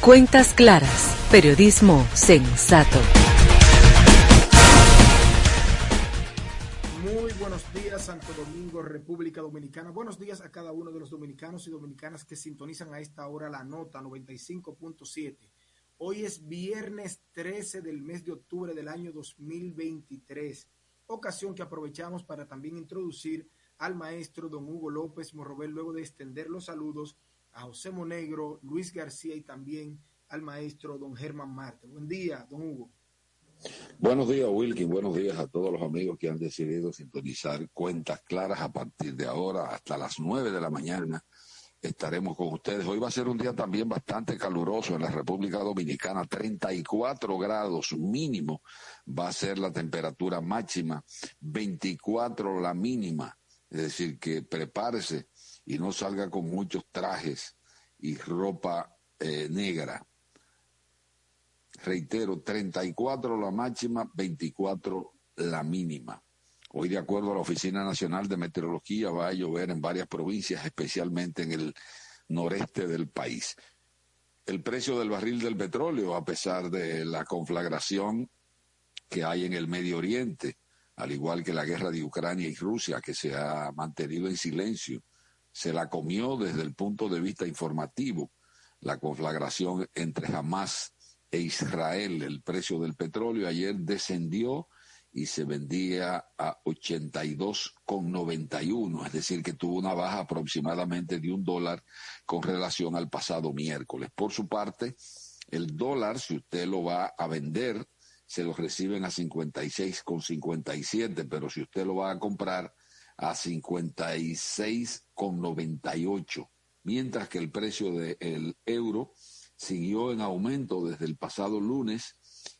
cuentas claras, periodismo sensato. Muy buenos días, Santo Domingo, República Dominicana. Buenos días a cada uno de los dominicanos y dominicanas que sintonizan a esta hora la nota 95.7. Hoy es viernes 13 del mes de octubre del año 2023 ocasión que aprovechamos para también introducir al maestro don Hugo López Morrobel, luego de extender los saludos a José Monegro, Luis García y también al maestro don Germán Marte. Buen día, don Hugo. Buenos días, Wilkin. Buenos días a todos los amigos que han decidido sintonizar cuentas claras a partir de ahora hasta las nueve de la mañana estaremos con ustedes. Hoy va a ser un día también bastante caluroso en la República Dominicana, 34 grados mínimo va a ser la temperatura máxima, 24 la mínima, es decir, que prepárese y no salga con muchos trajes y ropa eh, negra. Reitero, 34 la máxima, 24 la mínima. Hoy, de acuerdo a la Oficina Nacional de Meteorología, va a llover en varias provincias, especialmente en el noreste del país. El precio del barril del petróleo, a pesar de la conflagración que hay en el Medio Oriente, al igual que la guerra de Ucrania y Rusia, que se ha mantenido en silencio, se la comió desde el punto de vista informativo la conflagración entre Hamas e Israel. El precio del petróleo ayer descendió y se vendía a 82,91, es decir, que tuvo una baja aproximadamente de un dólar con relación al pasado miércoles. Por su parte, el dólar, si usted lo va a vender, se lo reciben a 56,57, pero si usted lo va a comprar a 56,98, mientras que el precio del euro siguió en aumento desde el pasado lunes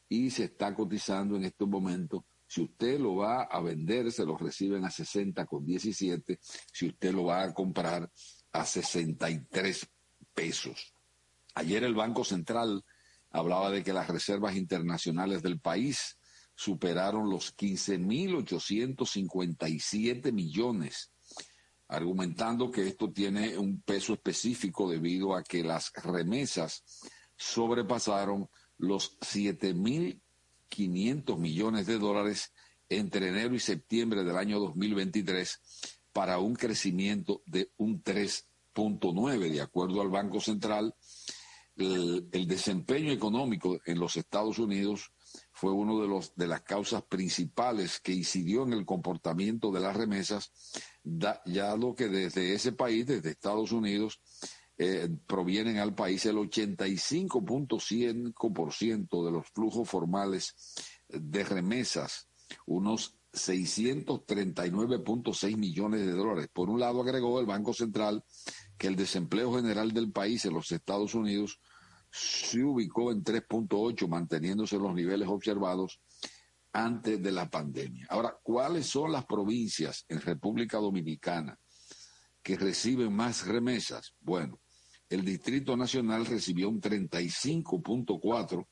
y se está cotizando en este momento si usted lo va a vender, se lo reciben a 60 con 17. Si usted lo va a comprar a 63 pesos. Ayer el Banco Central hablaba de que las reservas internacionales del país superaron los 15.857 millones, argumentando que esto tiene un peso específico debido a que las remesas sobrepasaron los 7.000 500 millones de dólares entre enero y septiembre del año 2023 para un crecimiento de un 3.9, de acuerdo al Banco Central. El, desempeño económico en los Estados Unidos fue uno de los de las causas principales que incidió en el comportamiento de las remesas, ya lo que desde ese país, desde Estados Unidos, eh, provienen al país el 85.5% de los flujos formales de remesas, unos 639.6 millones de dólares. Por un lado, agregó el Banco Central que el desempleo general del país en los Estados Unidos se ubicó en 3.8, manteniéndose los niveles observados antes de la pandemia. Ahora, ¿cuáles son las provincias en República Dominicana que reciben más remesas? Bueno, el Distrito Nacional recibió un 35.4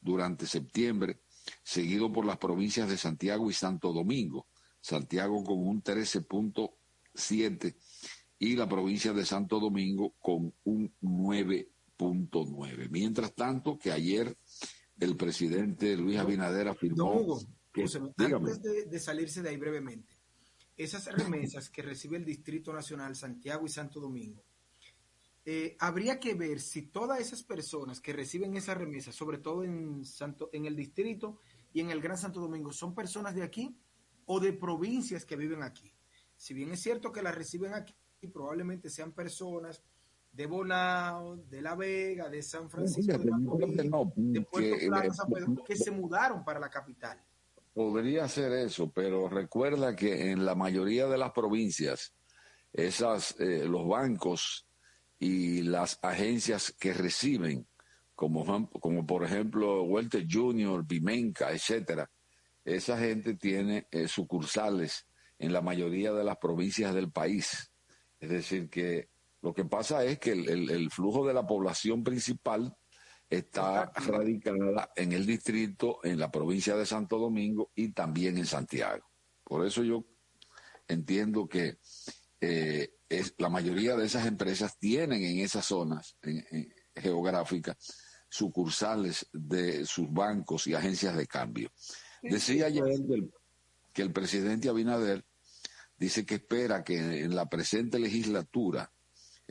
durante septiembre, seguido por las provincias de Santiago y Santo Domingo. Santiago con un 13.7 y la provincia de Santo Domingo con un 9.9. Mientras tanto, que ayer el presidente Luis Abinader afirmó... que, antes de, de salirse de ahí brevemente, esas remesas que recibe el Distrito Nacional Santiago y Santo Domingo, eh, habría que ver si todas esas personas que reciben esa remesa, sobre todo en, Santo, en el distrito y en el Gran Santo Domingo, son personas de aquí o de provincias que viven aquí. Si bien es cierto que las reciben aquí, probablemente sean personas de Bonao, de La Vega, de San Francisco, de, de Puerto Plata, que se mudaron para la capital. Podría ser eso, pero recuerda que en la mayoría de las provincias, esas, eh, los bancos y las agencias que reciben como, como por ejemplo Walter Junior, Bimenca, etcétera, esa gente tiene eh, sucursales en la mayoría de las provincias del país. Es decir, que lo que pasa es que el, flujo de la población principal está radicada en el distrito, en la provincia de Santo Domingo y también en Santiago. Por eso yo entiendo que eh, es, la mayoría de esas empresas tienen en esas zonas geográficas sucursales de sus bancos y agencias de cambio. Decía ayer que el presidente Abinader dice que espera que en la presente legislatura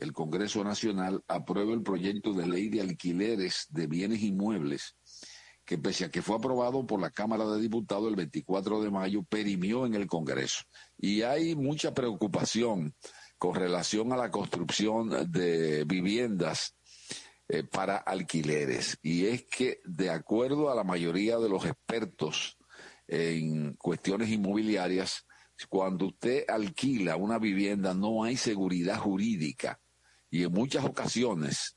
el Congreso Nacional apruebe el proyecto de ley de alquileres de bienes inmuebles que pese a que fue aprobado por la Cámara de Diputados el 24 de mayo, perimió en el Congreso. Y hay mucha preocupación con relación a la construcción de viviendas eh, para alquileres. Y es que, de acuerdo a la mayoría de los expertos en cuestiones inmobiliarias, cuando usted alquila una vivienda no hay seguridad jurídica. Y en muchas ocasiones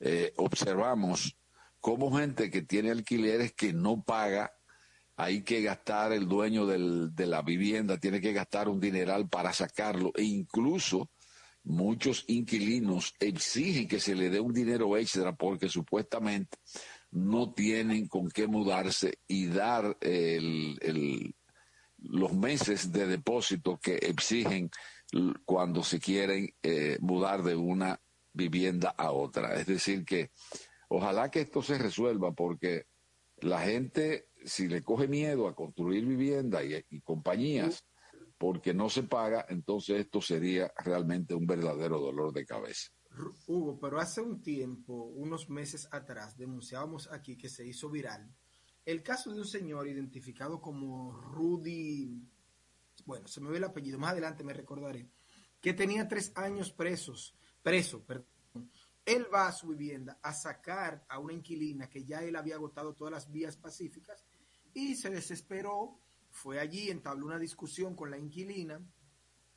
eh, observamos cómo gente que tiene alquileres que no paga, hay que gastar el dueño de la vivienda, tiene que gastar un dineral para sacarlo e incluso muchos inquilinos exigen que se le dé un dinero extra porque supuestamente no tienen con qué mudarse y dar los meses de depósito que exigen cuando se quieren eh, mudar de una vivienda a otra. Es decir, que ojalá que esto se resuelva porque la gente, si le coge miedo a construir vivienda y compañías, porque no se paga, entonces esto sería realmente un verdadero dolor de cabeza. Hugo, pero hace un tiempo, unos meses atrás, denunciábamos aquí que se hizo viral el caso de un señor identificado como Rudy, bueno, se me ve el apellido, más adelante me recordaré, que tenía tres años presos, preso, perdón. Él va a su vivienda a sacar a una inquilina que ya él había agotado todas las vías pacíficas y se desesperó fue allí, entabló una discusión con la inquilina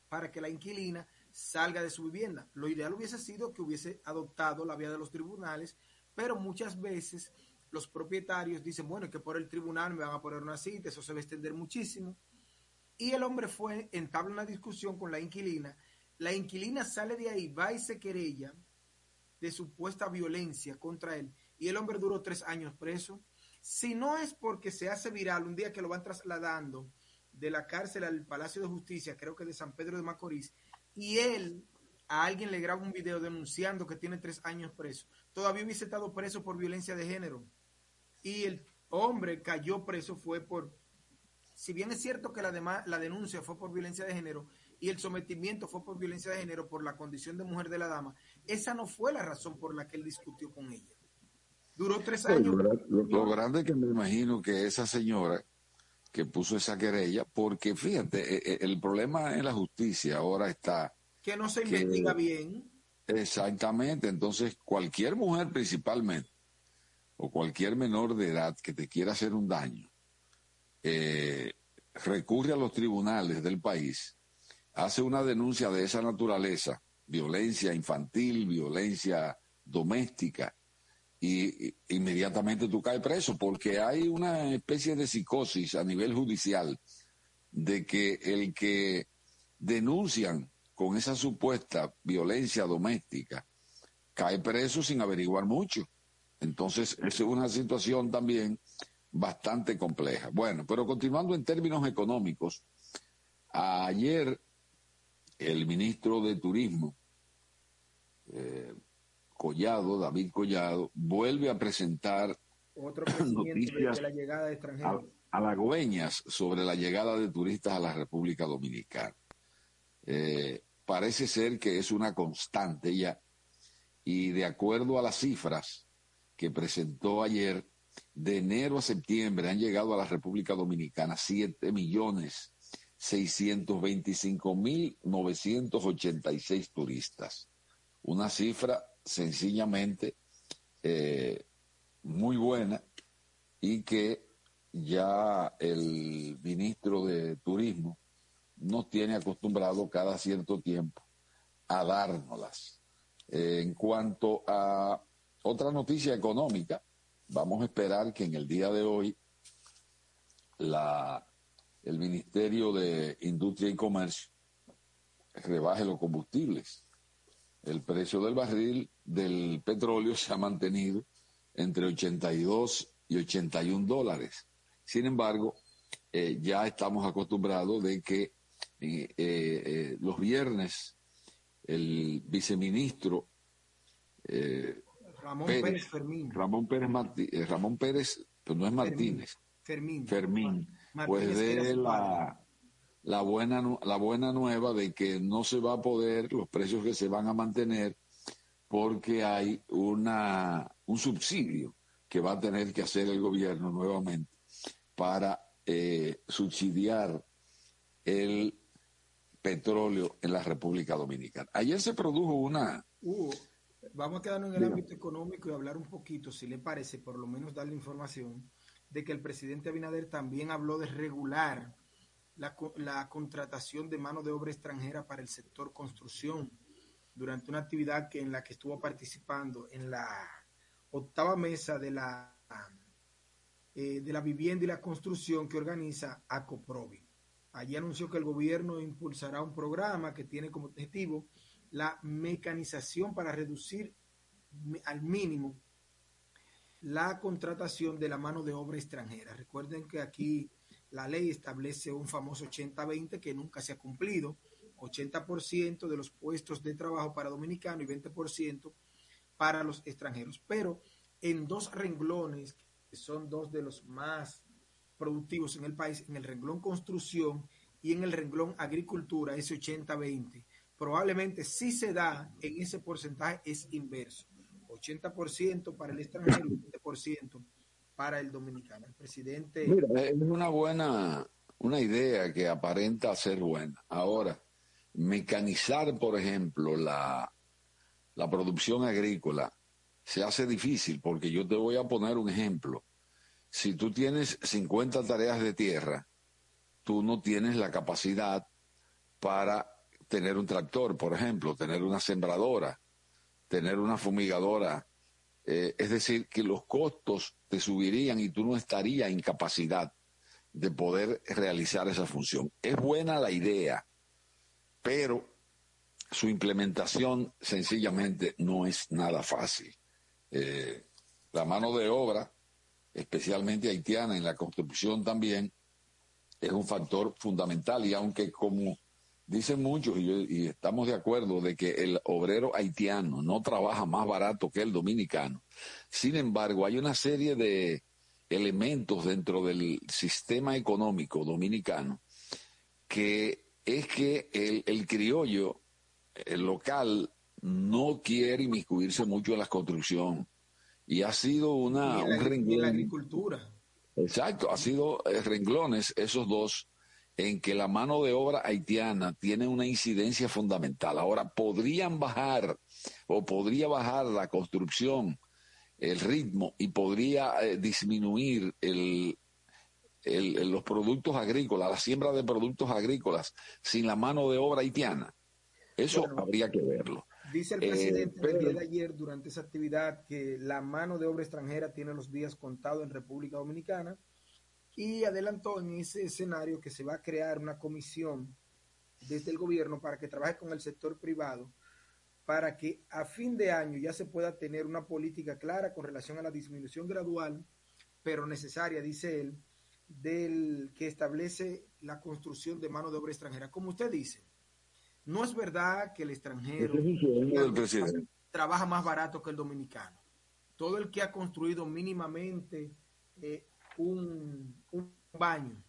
para que la inquilina salga de su vivienda. Lo ideal hubiese sido que hubiese adoptado la vía de los tribunales, pero muchas veces los propietarios dicen, bueno, que por el tribunal me van a poner una cita, eso se va a extender muchísimo. Y el hombre fue, entabla una discusión con la inquilina. La inquilina sale de ahí, va y se querella de supuesta violencia contra él. Y el hombre duró tres años preso si no es porque se hace viral un día que lo van trasladando de la cárcel al Palacio de Justicia, creo que de San Pedro de Macorís, y él a alguien le graba un video denunciando que tiene tres años preso, todavía hubiese estado preso por violencia de género. Y el hombre cayó preso fue por, si bien es cierto que la, la denuncia fue por violencia de género y el sometimiento fue por violencia de género por la condición de mujer de la dama, esa no fue la razón por la que él discutió con ella. Duró tres años. Lo, grande que me imagino que esa señora que puso esa querella, porque fíjate, e, e, el problema en la justicia ahora está... Que no se investiga bien. Exactamente, entonces cualquier mujer principalmente, o cualquier menor de edad que te quiera hacer un daño, eh, recurre a los tribunales del país, hace una denuncia de esa naturaleza, violencia infantil, violencia doméstica, y inmediatamente tú caes preso, porque hay una especie de psicosis a nivel judicial de que el que denuncian con esa supuesta violencia doméstica cae preso sin averiguar mucho. Entonces, es una situación también bastante compleja. Bueno, pero continuando en términos económicos, ayer el ministro de Turismo, eh, Collado, David Collado, vuelve a presentar noticias de la llegada de extranjeros. halagüeñas sobre la llegada de turistas a la República Dominicana. Eh, parece ser que es una constante ya, y de acuerdo a las cifras que presentó ayer, de enero a septiembre han llegado a la República Dominicana 7 millones 625 mil 986 turistas. Una cifra sencillamente eh, muy buena y que ya el ministro de Turismo nos tiene acostumbrado cada cierto tiempo a dárnoslas. En cuanto a otra noticia económica. Vamos a esperar que en el día de hoy la, el Ministerio de Industria y Comercio rebaje los combustibles. El precio del barril del petróleo se ha mantenido entre 82 y 81 dólares. Sin embargo, eh, ya estamos acostumbrados de que eh, eh, los viernes el viceministro Ramón Pérez, Fermín. Ramón Pérez, Ramón Pérez, pues no es Martínez. Fermín. Fermín. pues de la, la, buena, la buena nueva de que no se va a poder, los precios que se van a mantener, porque hay una, un subsidio que va a tener que hacer el gobierno nuevamente para eh, subsidiar el petróleo en la República Dominicana. Ayer se produjo una... vamos a quedarnos en el ámbito económico y hablar un poquito, si le parece, por lo menos darle información de que el presidente Abinader también habló de regular la, la contratación de mano de obra extranjera para el sector construcción durante una actividad que, en la que estuvo participando en la octava mesa de la eh, de la vivienda y la construcción que organiza ACOPROVI. Allí anunció que el gobierno impulsará un programa que tiene como objetivo la mecanización para reducir al mínimo la contratación de la mano de obra extranjera. Recuerden que aquí la ley establece un famoso 80-20 que nunca se ha cumplido. 80% de los puestos de trabajo para dominicanos y 20% para los extranjeros. Pero en dos renglones son dos de los más productivos en el país, en el renglón construcción y en el renglón agricultura, ese 80-20. Probablemente si se da en ese porcentaje es inverso. 80% para el extranjero y 20% para el dominicano. El presidente... es una buena, una idea que aparenta ser buena. Ahora, mecanizar, por ejemplo, la, la producción agrícola se hace difícil porque yo te voy a poner un ejemplo. Si tú tienes 50 tareas de tierra, tú no tienes la capacidad para tener un tractor, por ejemplo, tener una sembradora, tener una fumigadora. Eh, es decir, que los costos te subirían y tú no estarías en capacidad de poder realizar esa función. Es buena la idea, pero su implementación sencillamente no es nada fácil. Eh, la mano de obra, especialmente haitiana en la construcción también, es un factor fundamental y aunque como dicen muchos y, estamos de acuerdo de que el obrero haitiano no trabaja más barato que el dominicano, sin embargo hay una serie de elementos dentro del sistema económico dominicano que es que el, el criollo, el local, no quiere inmiscuirse mucho en la construcción. Y ha sido una, un renglón. la agricultura. Exacto, ha sido eh, renglones esos dos en que la mano de obra haitiana tiene una incidencia fundamental. Ahora, podrían bajar o podría bajar la construcción, el ritmo y podría eh, disminuir el, los productos agrícolas, la siembra de productos agrícolas sin la mano de obra haitiana. Eso habría que verlo. Dice el eh, presidente el día de ayer durante esa actividad que la mano de obra extranjera tiene los días contados en República Dominicana y adelantó en ese escenario que se va a crear una comisión desde el gobierno para que trabaje con el sector privado para que a fin de año ya se pueda tener una política clara con relación a la disminución gradual, pero necesaria, dice él, del que establece la construcción de mano de obra extranjera. Como usted dice, no es verdad que el extranjero trabaja más barato que el dominicano. Todo el que ha construido mínimamente eh, un, baño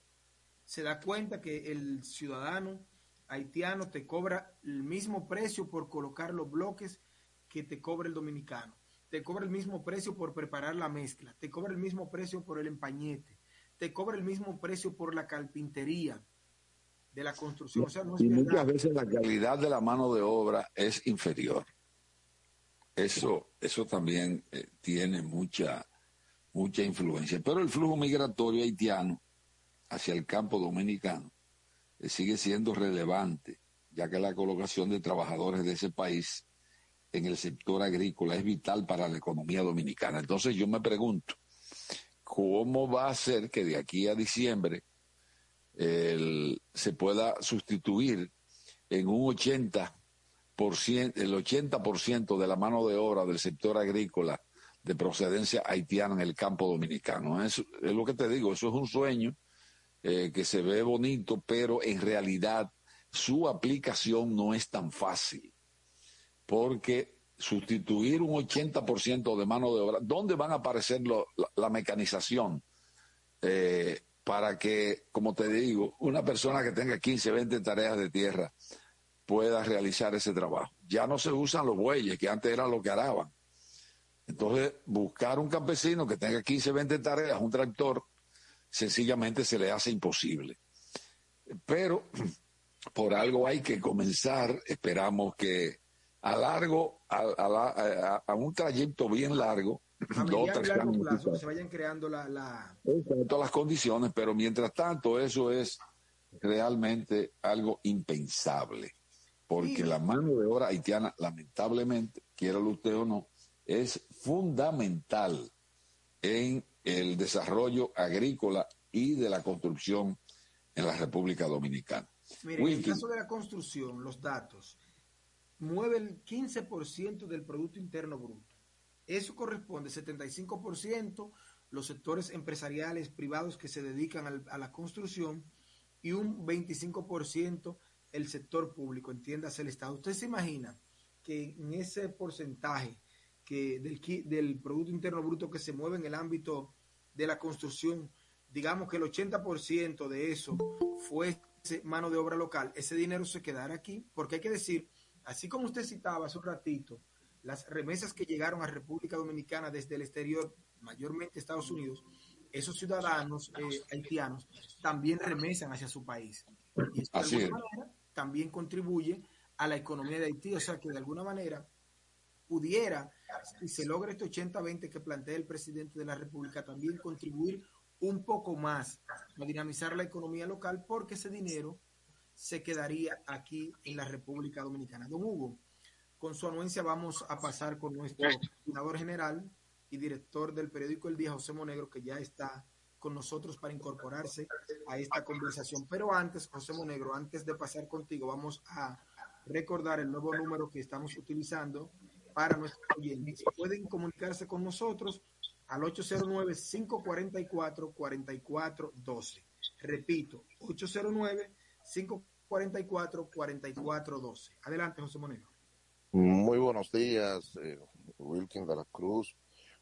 se da cuenta que el ciudadano haitiano te cobra el mismo precio por colocar los bloques que te cobra el dominicano. Te cobra el mismo precio por preparar la mezcla. Te cobra el mismo precio por el empañete. Te cobra el mismo precio por la carpintería de la construcción. y muchas veces la calidad de la mano de obra es inferior. Eso, eso también eh, tiene mucha, mucha influencia. Pero el flujo migratorio haitiano hacia el campo dominicano eh, sigue siendo relevante, ya que la colocación de trabajadores de ese país en el sector agrícola es vital para la economía dominicana. Entonces yo me pregunto, ¿cómo va a ser que de aquí a diciembre se pueda sustituir en un 80%, el 80% de la mano de obra del sector agrícola de procedencia haitiana en el campo dominicano. Es, es lo que te digo, eso es un sueño eh, que se ve bonito, pero en realidad su aplicación no es tan fácil, porque sustituir un 80% de mano de obra, ¿dónde van a aparecer la, mecanización? Eh, para que, como te digo, una persona que tenga 15, 20 tareas de tierra pueda realizar ese trabajo. Ya no se usan los bueyes, que antes era lo que araban. Entonces, buscar un campesino que tenga 15, 20 tareas, un tractor, sencillamente se le hace imposible. Pero por algo hay que comenzar, esperamos que a largo, a, un trayecto bien largo, se vayan creando la, todas las condiciones, pero mientras tanto eso es realmente algo impensable, porque la mano de obra haitiana, lamentablemente, quiera usted o no, es fundamental en el desarrollo agrícola y de la construcción en la República Dominicana. Mire, en el caso de la construcción, los datos mueven el 15% del Producto Interno Bruto. Eso corresponde 75% los sectores empresariales privados que se dedican a la construcción y un 25% el sector público, entiéndase el Estado. ¿Usted se imagina que en ese porcentaje que del, del Producto Interno Bruto que se mueve en el ámbito de la construcción, digamos que el 80% de eso fue mano de obra local, ese dinero se quedará aquí, porque hay que decir, así como usted citaba hace un ratito, las remesas que llegaron a República Dominicana desde el exterior, mayormente Estados Unidos, esos ciudadanos eh, haitianos también remesan hacia su país. Y de alguna manera también contribuye a la economía de Haití, o sea que de alguna manera pudiera, si se logra este 80-20 que plantea el presidente de la República, también contribuir un poco más a dinamizar la economía local porque ese dinero se quedaría aquí en la República Dominicana. Don Hugo, con su anuencia vamos a pasar con nuestro coordinador general y director del periódico El Día, José Monegro, que ya está con nosotros para incorporarse a esta conversación. Pero antes, José Monegro, antes de pasar contigo, vamos a recordar el nuevo número que estamos utilizando para nuestros oyentes. Pueden comunicarse con nosotros al 809-544-4412. Repito, 809-544-4412. Adelante, José Monero. Muy buenos días, eh, Wilkin de la Cruz.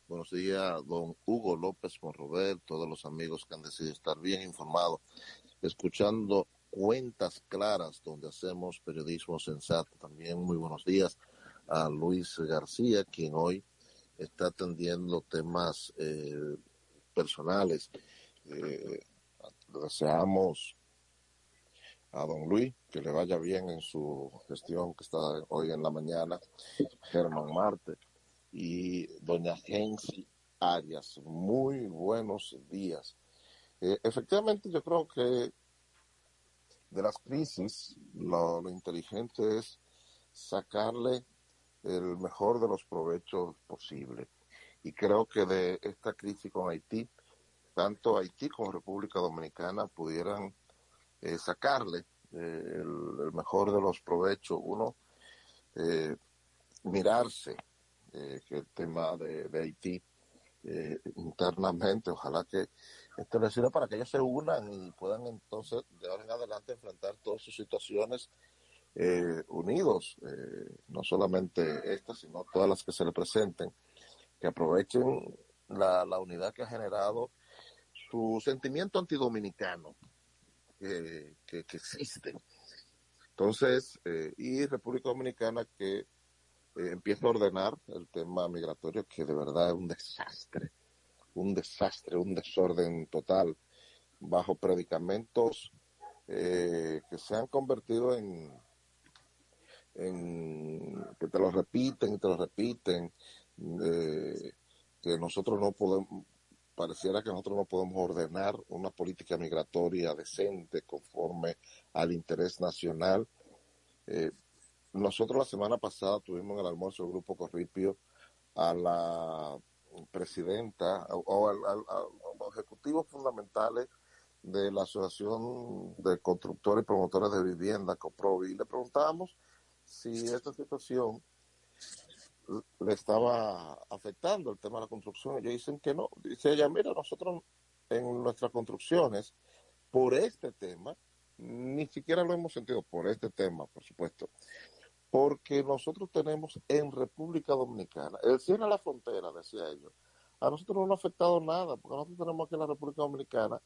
Buenos días, don Hugo López Monrover, todos los amigos que han decidido estar bien informados, escuchando cuentas claras donde hacemos periodismo sensato. También muy buenos días a Luis García, quien hoy está atendiendo temas eh, personales. Eh, deseamos a don Luis que le vaya bien en su gestión que está hoy en la mañana, Germán Marte y doña Gensi Arias. Muy buenos días. Eh, efectivamente, yo creo que de las crisis lo inteligente es sacarle el mejor de los provechos posible. Y creo que de esta crisis con Haití, tanto Haití como República Dominicana pudieran eh, sacarle eh, el, mejor de los provechos. Uno, eh, mirarse que el tema de, Haití internamente, ojalá que esto les sirva para que ellos se unan y puedan entonces de ahora en adelante enfrentar todas sus situaciones eh, unidos, eh, no solamente estas, sino todas las que se le presenten, que aprovechen la, unidad que ha generado su sentimiento antidominicano que, que, existe. Entonces, eh, y República Dominicana que empieza a ordenar el tema migratorio, que de verdad es un desastre, un desastre, un desorden total, bajo predicamentos que se han convertido en que te lo repiten y te lo repiten, que nosotros no podemos, pareciera que nosotros no podemos ordenar una política migratoria decente conforme al interés nacional. Eh, nosotros la semana pasada tuvimos en el almuerzo del Grupo Corripio a la presidenta o, a los ejecutivos fundamentales de la Asociación de Constructores y Promotores de Vivienda, COPROVI, y le preguntábamos si esta situación le estaba afectando el tema de la construcción. Ellos dicen que no. Dice ella, mira, nosotros en nuestras construcciones, por este tema, ni siquiera lo hemos sentido por este tema, por supuesto, porque nosotros tenemos en República Dominicana, el cierre a la frontera, decía ellos, a nosotros no nos ha afectado nada, porque nosotros tenemos aquí en la República Dominicana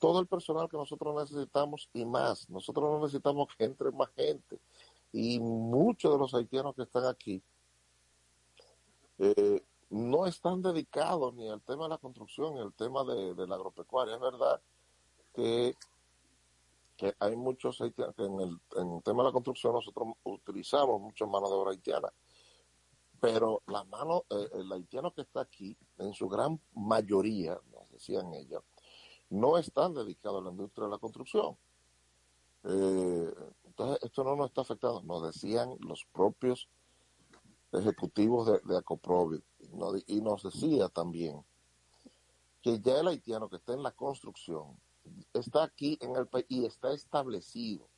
todo el personal que nosotros necesitamos y más. Nosotros no necesitamos que entre más gente. Y muchos de los haitianos que están aquí eh, no están dedicados ni al tema de la construcción ni al tema de, la agropecuaria. Es verdad que, que hay muchos haitianos que en el, en el tema de la construcción nosotros utilizamos mucha mano de obra haitiana. Pero la mano, eh, el haitiano que está aquí, en su gran mayoría, nos decían ellos, no están dedicados a la industria de la construcción. Eh, entonces, esto no nos está afectando, nos decían los propios ejecutivos de, de y nos decía también que ya el haitiano que está en la construcción está aquí en el país y está establecido,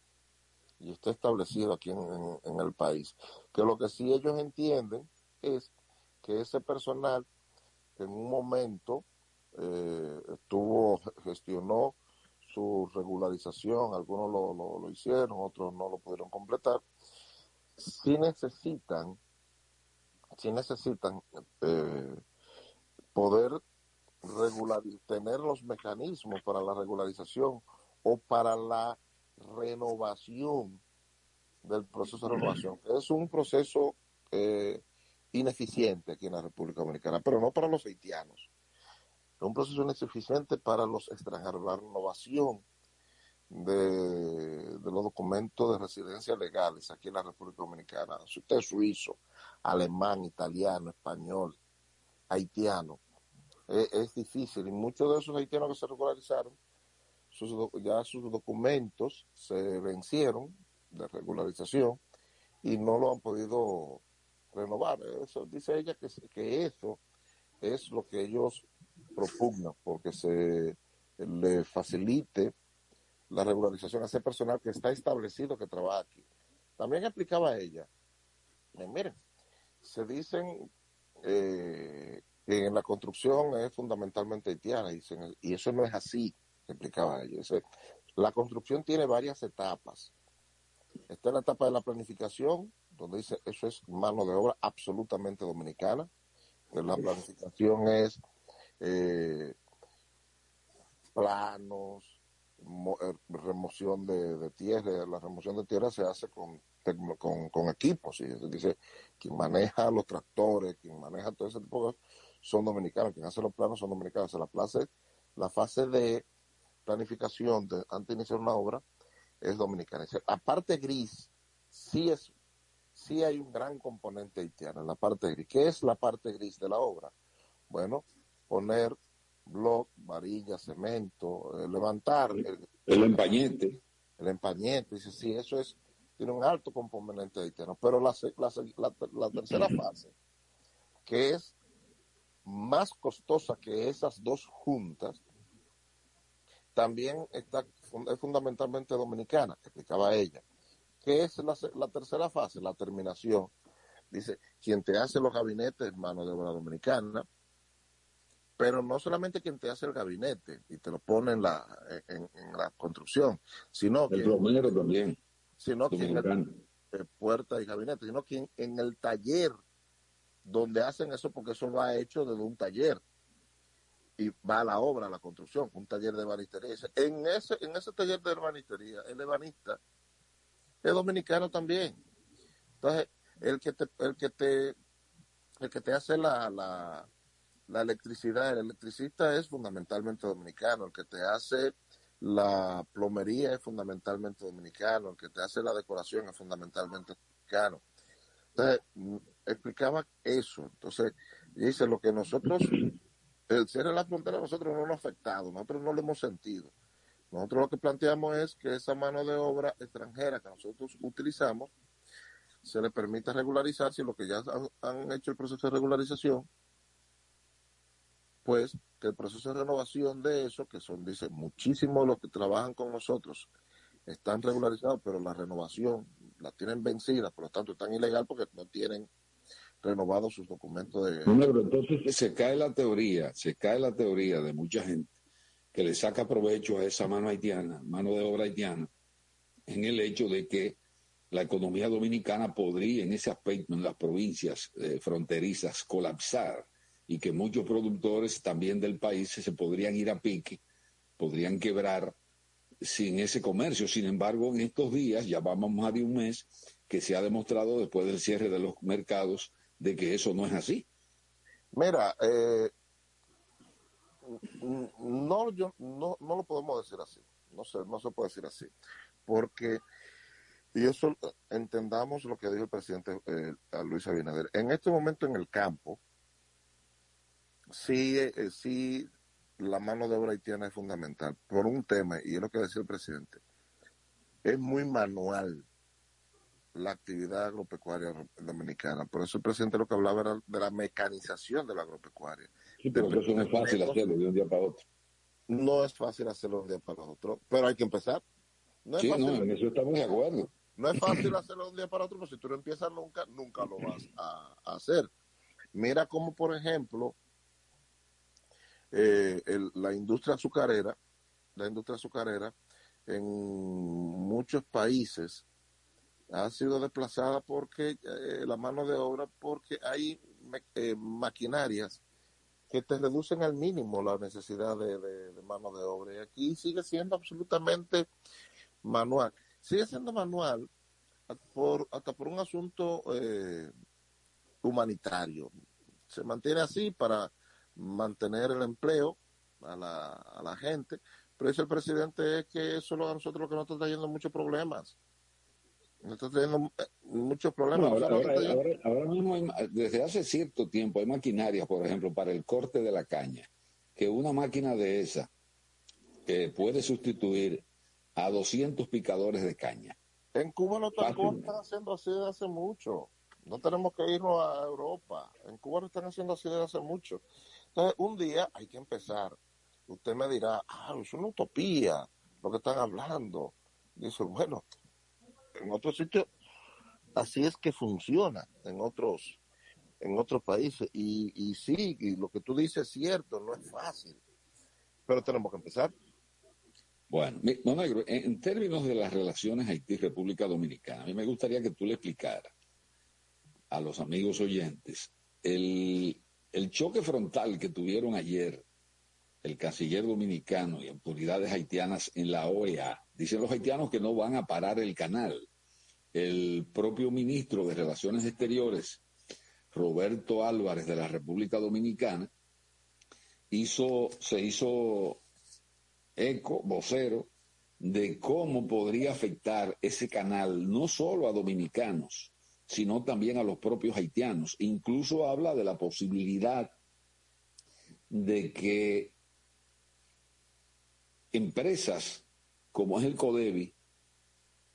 y está establecido aquí en el país, que lo que sí ellos entienden es que ese personal en un momento eh, estuvo, gestionó su regularización, algunos lo, lo, hicieron, otros no lo pudieron completar, si necesitan, si necesitan eh, poder regular, tener los mecanismos para la regularización o para la renovación del proceso de renovación. Es un proceso eh, ineficiente aquí en la República Dominicana, pero no para los haitianos un proceso insuficiente para los extranjeros. La renovación de, los documentos de residencia legales aquí en la República Dominicana, si usted es suizo, alemán, italiano, español, haitiano, e, es, difícil. Y muchos de esos haitianos que se regularizaron, ya sus documentos se vencieron de regularización y no lo han podido renovar. Eso dice ella que, que eso es lo que ellos propugna porque se le facilite la regularización a ese personal que está establecido que trabaja aquí. También explicaba ella, eh, miren, se dicen eh, que en la construcción es fundamentalmente haitiana, y eso no es así, explicaba ella. la construcción tiene varias etapas. Está en la etapa de la planificación, donde dice eso es mano de obra absolutamente dominicana. La planificación es eh, planos, eh, remoción de, tierra. La remoción de tierra se hace con, equipos. Y dice, quien maneja los tractores, quien maneja todo ese tipo de cosas, son dominicanos. Quien hace los planos son dominicanos. la, fase, la fase de planificación de, antes de iniciar una obra es dominicana. La parte gris sí es sí hay un gran componente haitiano la parte gris. ¿Qué es la parte gris de la obra? Bueno, poner bloc, varilla, cemento, eh, levantar. El, empañete. El empañete, dice, sí, eso es, tiene un alto componente haitiano. Pero la, la, tercera fase, que es más costosa que esas dos juntas, también está, es fundamentalmente dominicana, explicaba ella. ¿Qué es la, la tercera fase? La terminación. Dice, quien te hace los gabinetes, mano de obra dominicana, pero no solamente quien te hace el gabinete y te lo pone en la, en, la construcción, sino el plomero también, sino quien el, puerta y gabinete, sino quien en el taller donde hacen eso, porque eso va hecho desde un taller y va a la obra, a la construcción, un taller de ebanistería. En ese, en ese taller de ebanistería, el ebanista es dominicano también. Entonces, el que te, el que te, el que te hace la, la, la electricidad, el electricista es fundamentalmente dominicano, el que te hace la plomería es fundamentalmente dominicano, el que te hace la decoración es fundamentalmente dominicano. Entonces, mm, explicaba eso. Entonces, dice, lo que nosotros, el cierre de la frontera nosotros no nos ha afectado, nosotros no lo hemos sentido. Nosotros lo que planteamos es que esa mano de obra extranjera que nosotros utilizamos se le permita regularizar si lo que ya han, han hecho el proceso de regularización, pues que el proceso de renovación de eso, que son, dice, muchísimos los que trabajan con nosotros, están regularizados, pero la renovación la tienen vencida, por lo tanto están ilegal porque no tienen renovados sus documentos de... No, pero entonces se cae la teoría, se cae la teoría de mucha gente que le saca provecho a esa mano haitiana, mano de obra haitiana, en el hecho de que la economía dominicana podría en ese aspecto en las provincias eh, fronterizas colapsar y que muchos productores también del país se podrían ir a pique, podrían quebrar sin ese comercio. Sin embargo, en estos días, ya vamos más de un mes, que se ha demostrado después del cierre de los mercados de que eso no es así. Mira, eh, no, yo, no, no lo podemos decir así, no se, no se puede decir así, porque, y eso entendamos lo que dijo el presidente eh, Luis Abinader, en este momento en el campo, sí, eh, sí, la mano de obra haitiana es fundamental, por un tema, y es lo que decía el presidente, es muy manual la actividad agropecuaria dominicana. Por eso el presidente lo que hablaba era de la mecanización de la agropecuaria. Sí, pero eso no es fácil hacerlo de un día para otro. No es fácil hacerlo de un día para otro, pero hay que empezar. No es sí, fácil, no, en eso estamos de acuerdo. No es fácil hacerlo de un día para otro, pero si tú no empiezas nunca, nunca lo vas a, a hacer. Mira cómo, por ejemplo, eh, el, la industria azucarera, la industria azucarera en muchos países ha sido desplazada porque eh, la mano de obra, porque hay eh, maquinarias que te reducen al mínimo la necesidad de, de, mano de obra. Y aquí sigue siendo absolutamente manual. Sigue siendo manual hasta por un asunto eh, humanitario. Se mantiene así para mantener el empleo a la, a la gente, pero dice el presidente es que eso a nosotros lo que nos está trayendo muchos problemas. Nos está trayendo eh, muchos problemas. Ahora, ahora, ahora, ahora, mismo, hay, desde hace cierto tiempo, hay maquinarias, por ejemplo, para el corte de la caña, que una máquina de esa que puede sustituir a 200 picadores de caña. En Cuba los están haciendo así desde hace mucho. No tenemos que irnos a Europa. En Cuba lo están haciendo así desde hace mucho. Entonces, un día hay que empezar. Usted me dirá, ah, es una utopía lo que están hablando. Dice, bueno, en otros sitios así es que funciona, en otros, en otros países. Y, y sí, y lo que tú dices es cierto, no es fácil. Pero tenemos que empezar. Bueno, no, negro, en, en términos de las relaciones Haití-República Dominicana, a mí me gustaría que tú le explicaras a los amigos oyentes el, el choque frontal que tuvieron ayer el canciller dominicano y autoridades haitianas en la OEA. Dicen los haitianos que no van a parar el canal. El propio ministro de Relaciones Exteriores, Roberto Álvarez de la República Dominicana, hizo, se hizo eco, vocero, de cómo podría afectar ese canal no solo a dominicanos, sino también a los propios haitianos. Incluso habla de la posibilidad de que empresas como es el CODEBI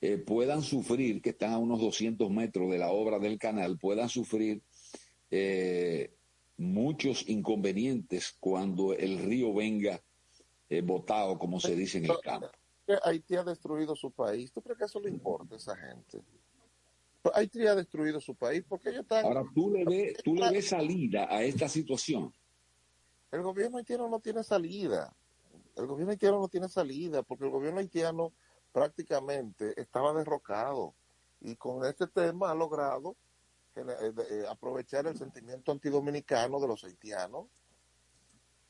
eh, puedan sufrir, que están a unos 200 metros de la obra del canal, puedan sufrir eh, muchos inconvenientes cuando el río venga eh, botado, como se dice en el campo. Haití ha destruido su país. ¿Tú crees que eso le importa a esa gente? Haití ha destruido su país porque ellos están... Ahora, ¿tú le, ves, ¿tú le ves salida a esta situación? El gobierno haitiano no tiene salida. El gobierno haitiano no tiene salida porque el gobierno haitiano prácticamente estaba derrocado y con este tema ha logrado eh, eh, aprovechar el sentimiento antidominicano de los haitianos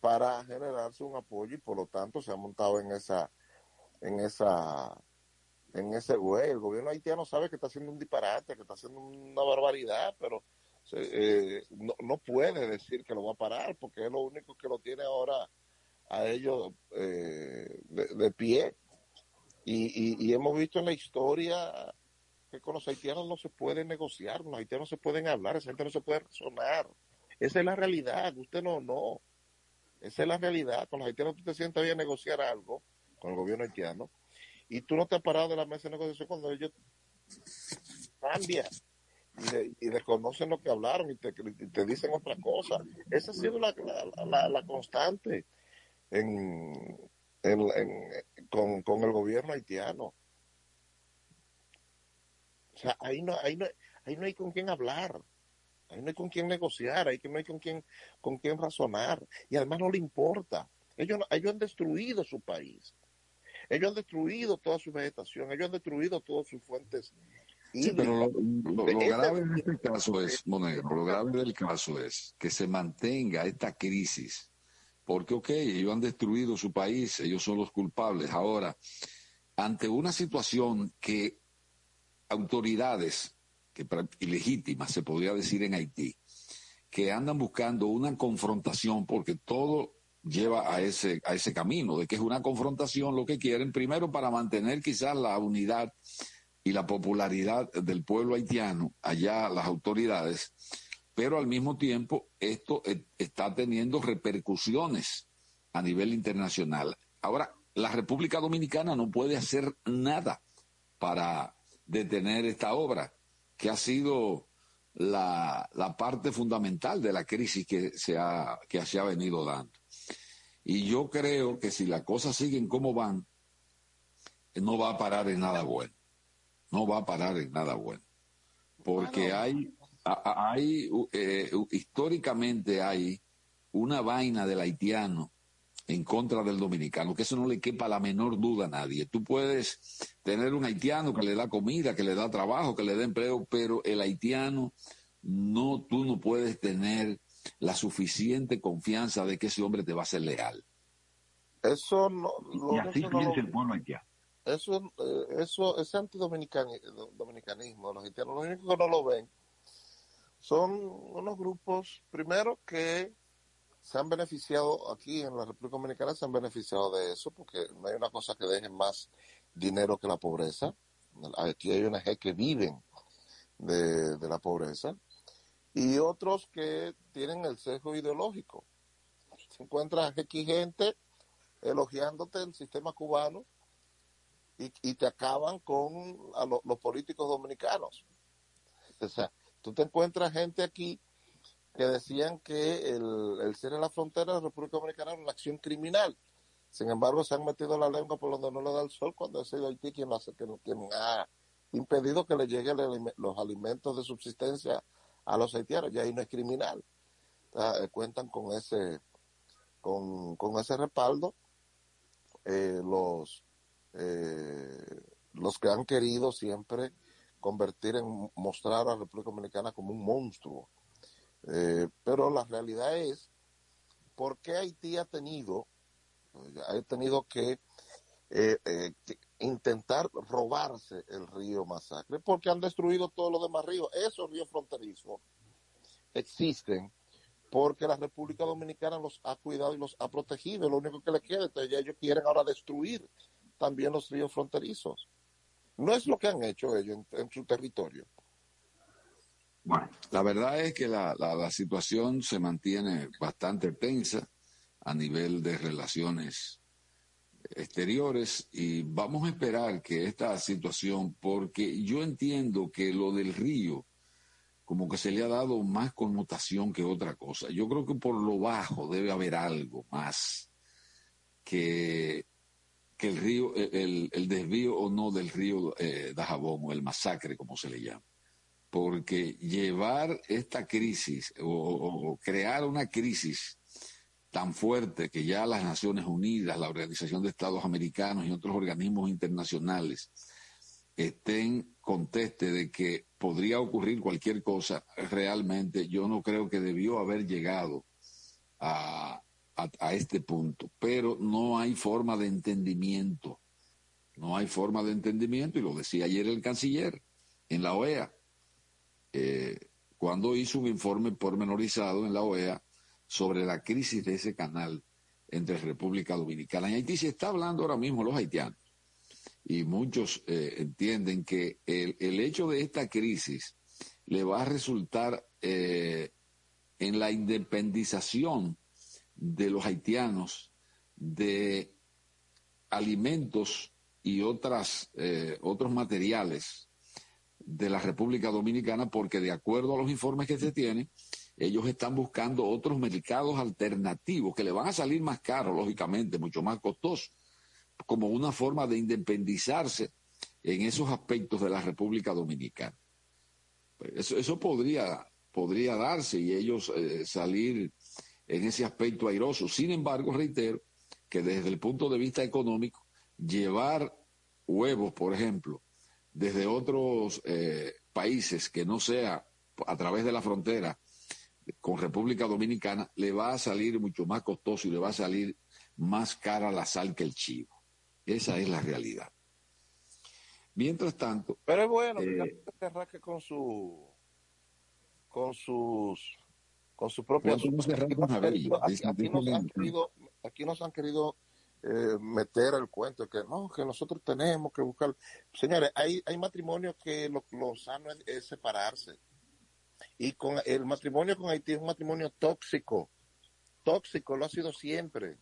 para generarse un apoyo y por lo tanto se ha montado en esa en esa en ese güey. El gobierno haitiano sabe que está haciendo un disparate, que está haciendo una barbaridad, pero eh, no, no, puede decir que lo va a parar porque es lo único que lo tiene ahora a ellos eh, de, pie. Y, y, y, hemos visto en la historia que con los haitianos no se puede negociar, los haitianos no se pueden hablar, esa gente no se puede razonar. Esa es la realidad, usted no, no. Esa es la realidad. Con los haitianos tú te sientas bien negociar algo con el gobierno haitiano y tú no te has parado de la mesa de negociación cuando ellos cambian. y, desconocen lo que hablaron y te, dicen otra cosa. Esa ha sido la, la, constante en, con, con, el gobierno haitiano. O sea, ahí no, ahí no, ahí no hay con quién hablar. Ahí no hay con quién negociar, ahí no hay con quién, con quién razonar. Y además no le importa. Ellos, ellos han destruido su país. Ellos han destruido toda su vegetación, ellos han destruido todas sus fuentes. Sí, pero lo, grave de este caso es, Monegro, lo grave del caso es que se mantenga esta crisis, porque, ok, ellos han destruido su país, ellos son los culpables. Ahora, ante una situación que autoridades que, ilegítimas, se podría decir en Haití, que andan buscando una confrontación, porque todo lleva a ese, a ese camino, de que es una confrontación lo que quieren, primero para mantener quizás la unidad y la popularidad del pueblo haitiano, allá las autoridades, pero al mismo tiempo esto e, está teniendo repercusiones a nivel internacional. Ahora, la República Dominicana no puede hacer nada para detener esta obra, que ha sido la, la parte fundamental de la crisis que se ha, que se ha venido dando. Y yo creo que si las cosas siguen como van, no va a parar en nada bueno. No va a parar en nada bueno. Porque hay, hay eh, históricamente hay una vaina del haitiano en contra del dominicano, que eso no le quepa la menor duda a nadie. Tú puedes tener un haitiano que le da comida, que le da trabajo, que le da empleo, pero el haitiano no, tú no puedes tener la suficiente confianza de que ese hombre te va a ser leal. Eso no. y así piensa el pueblo haitiano. Eso, eh, eso, ese antidominicanismo, los haitianos, los únicos que no lo ven son unos grupos, primero que se han beneficiado aquí en la República Dominicana, se han beneficiado de eso, porque no hay una cosa que deje más dinero que la pobreza. Aquí hay una gente que viven de, de la pobreza y otros que tienen el sesgo ideológico. Se encuentra aquí gente elogiándote el sistema cubano y, y te acaban con a los políticos dominicanos. O sea, tú te encuentras gente aquí que decían que el, el ser en la frontera de la República Dominicana era una acción criminal. Sin embargo, se han metido la lengua por donde no le da el sol cuando ha sido Haití quien, quien ha impedido que le lleguen los alimentos de subsistencia a los haitianos, y ahí no es criminal. Eh, cuentan con ese, con, ese respaldo eh, los, eh, los que han querido siempre convertir en, mostrar a la República Dominicana como un monstruo. pero la realidad es, ¿por qué Haití ha tenido, ha tenido que intentar robarse el río Masacre, porque han destruido todos los demás ríos. Esos ríos fronterizos existen porque la República Dominicana los ha cuidado y los ha protegido. Lo único que les queda, entonces ellos quieren ahora destruir también los ríos fronterizos. No es lo que han hecho ellos en, su territorio. Bueno, la verdad es que la, la situación se mantiene bastante tensa a nivel de relaciones exteriores y vamos a esperar que esta situación, porque yo entiendo que lo del río, como que se le ha dado más connotación que otra cosa. Yo creo que por lo bajo debe haber algo más que, que el río, el, el desvío o no del río eh, Dajabón o el masacre, como se le llama. Porque llevar esta crisis o crear una crisis tan fuerte que ya las Naciones Unidas, la Organización de Estados Americanos y otros organismos internacionales estén conteste de que podría ocurrir cualquier cosa, realmente yo no creo que debió haber llegado a, este punto, pero no hay forma de entendimiento, no hay forma de entendimiento, y lo decía ayer el canciller en la OEA, eh, cuando hizo un informe pormenorizado en la OEA sobre la crisis de ese canal entre República Dominicana y Haití. Se está hablando ahora mismo los haitianos y muchos eh, entienden que el, el, hecho de esta crisis le va a resultar eh, en la independización de los haitianos de alimentos y otras, eh, otros materiales de la República Dominicana porque de acuerdo a los informes que se tienen, ellos están buscando otros mercados alternativos que le van a salir más caros, lógicamente, mucho más costosos, como una forma de independizarse en esos aspectos de la República Dominicana. Eso, eso podría, podría darse y ellos eh, salir en ese aspecto airoso. Sin embargo, reitero que desde el punto de vista económico, llevar huevos, por ejemplo, desde otros eh, países que no sea a través de la frontera con República Dominicana, le va a salir mucho más costoso y le va a salir más cara la sal que el chivo. Esa es la realidad. Mientras tanto. Pero es bueno eh, que con su con sus con su propia aquí, aquí, nos han querido, eh, meter el cuento que no, que nosotros tenemos que buscar. Señores, hay, hay matrimonios que lo, lo sano es, separarse. Y con el matrimonio con Haití es un matrimonio tóxico. Tóxico, lo ha sido siempre.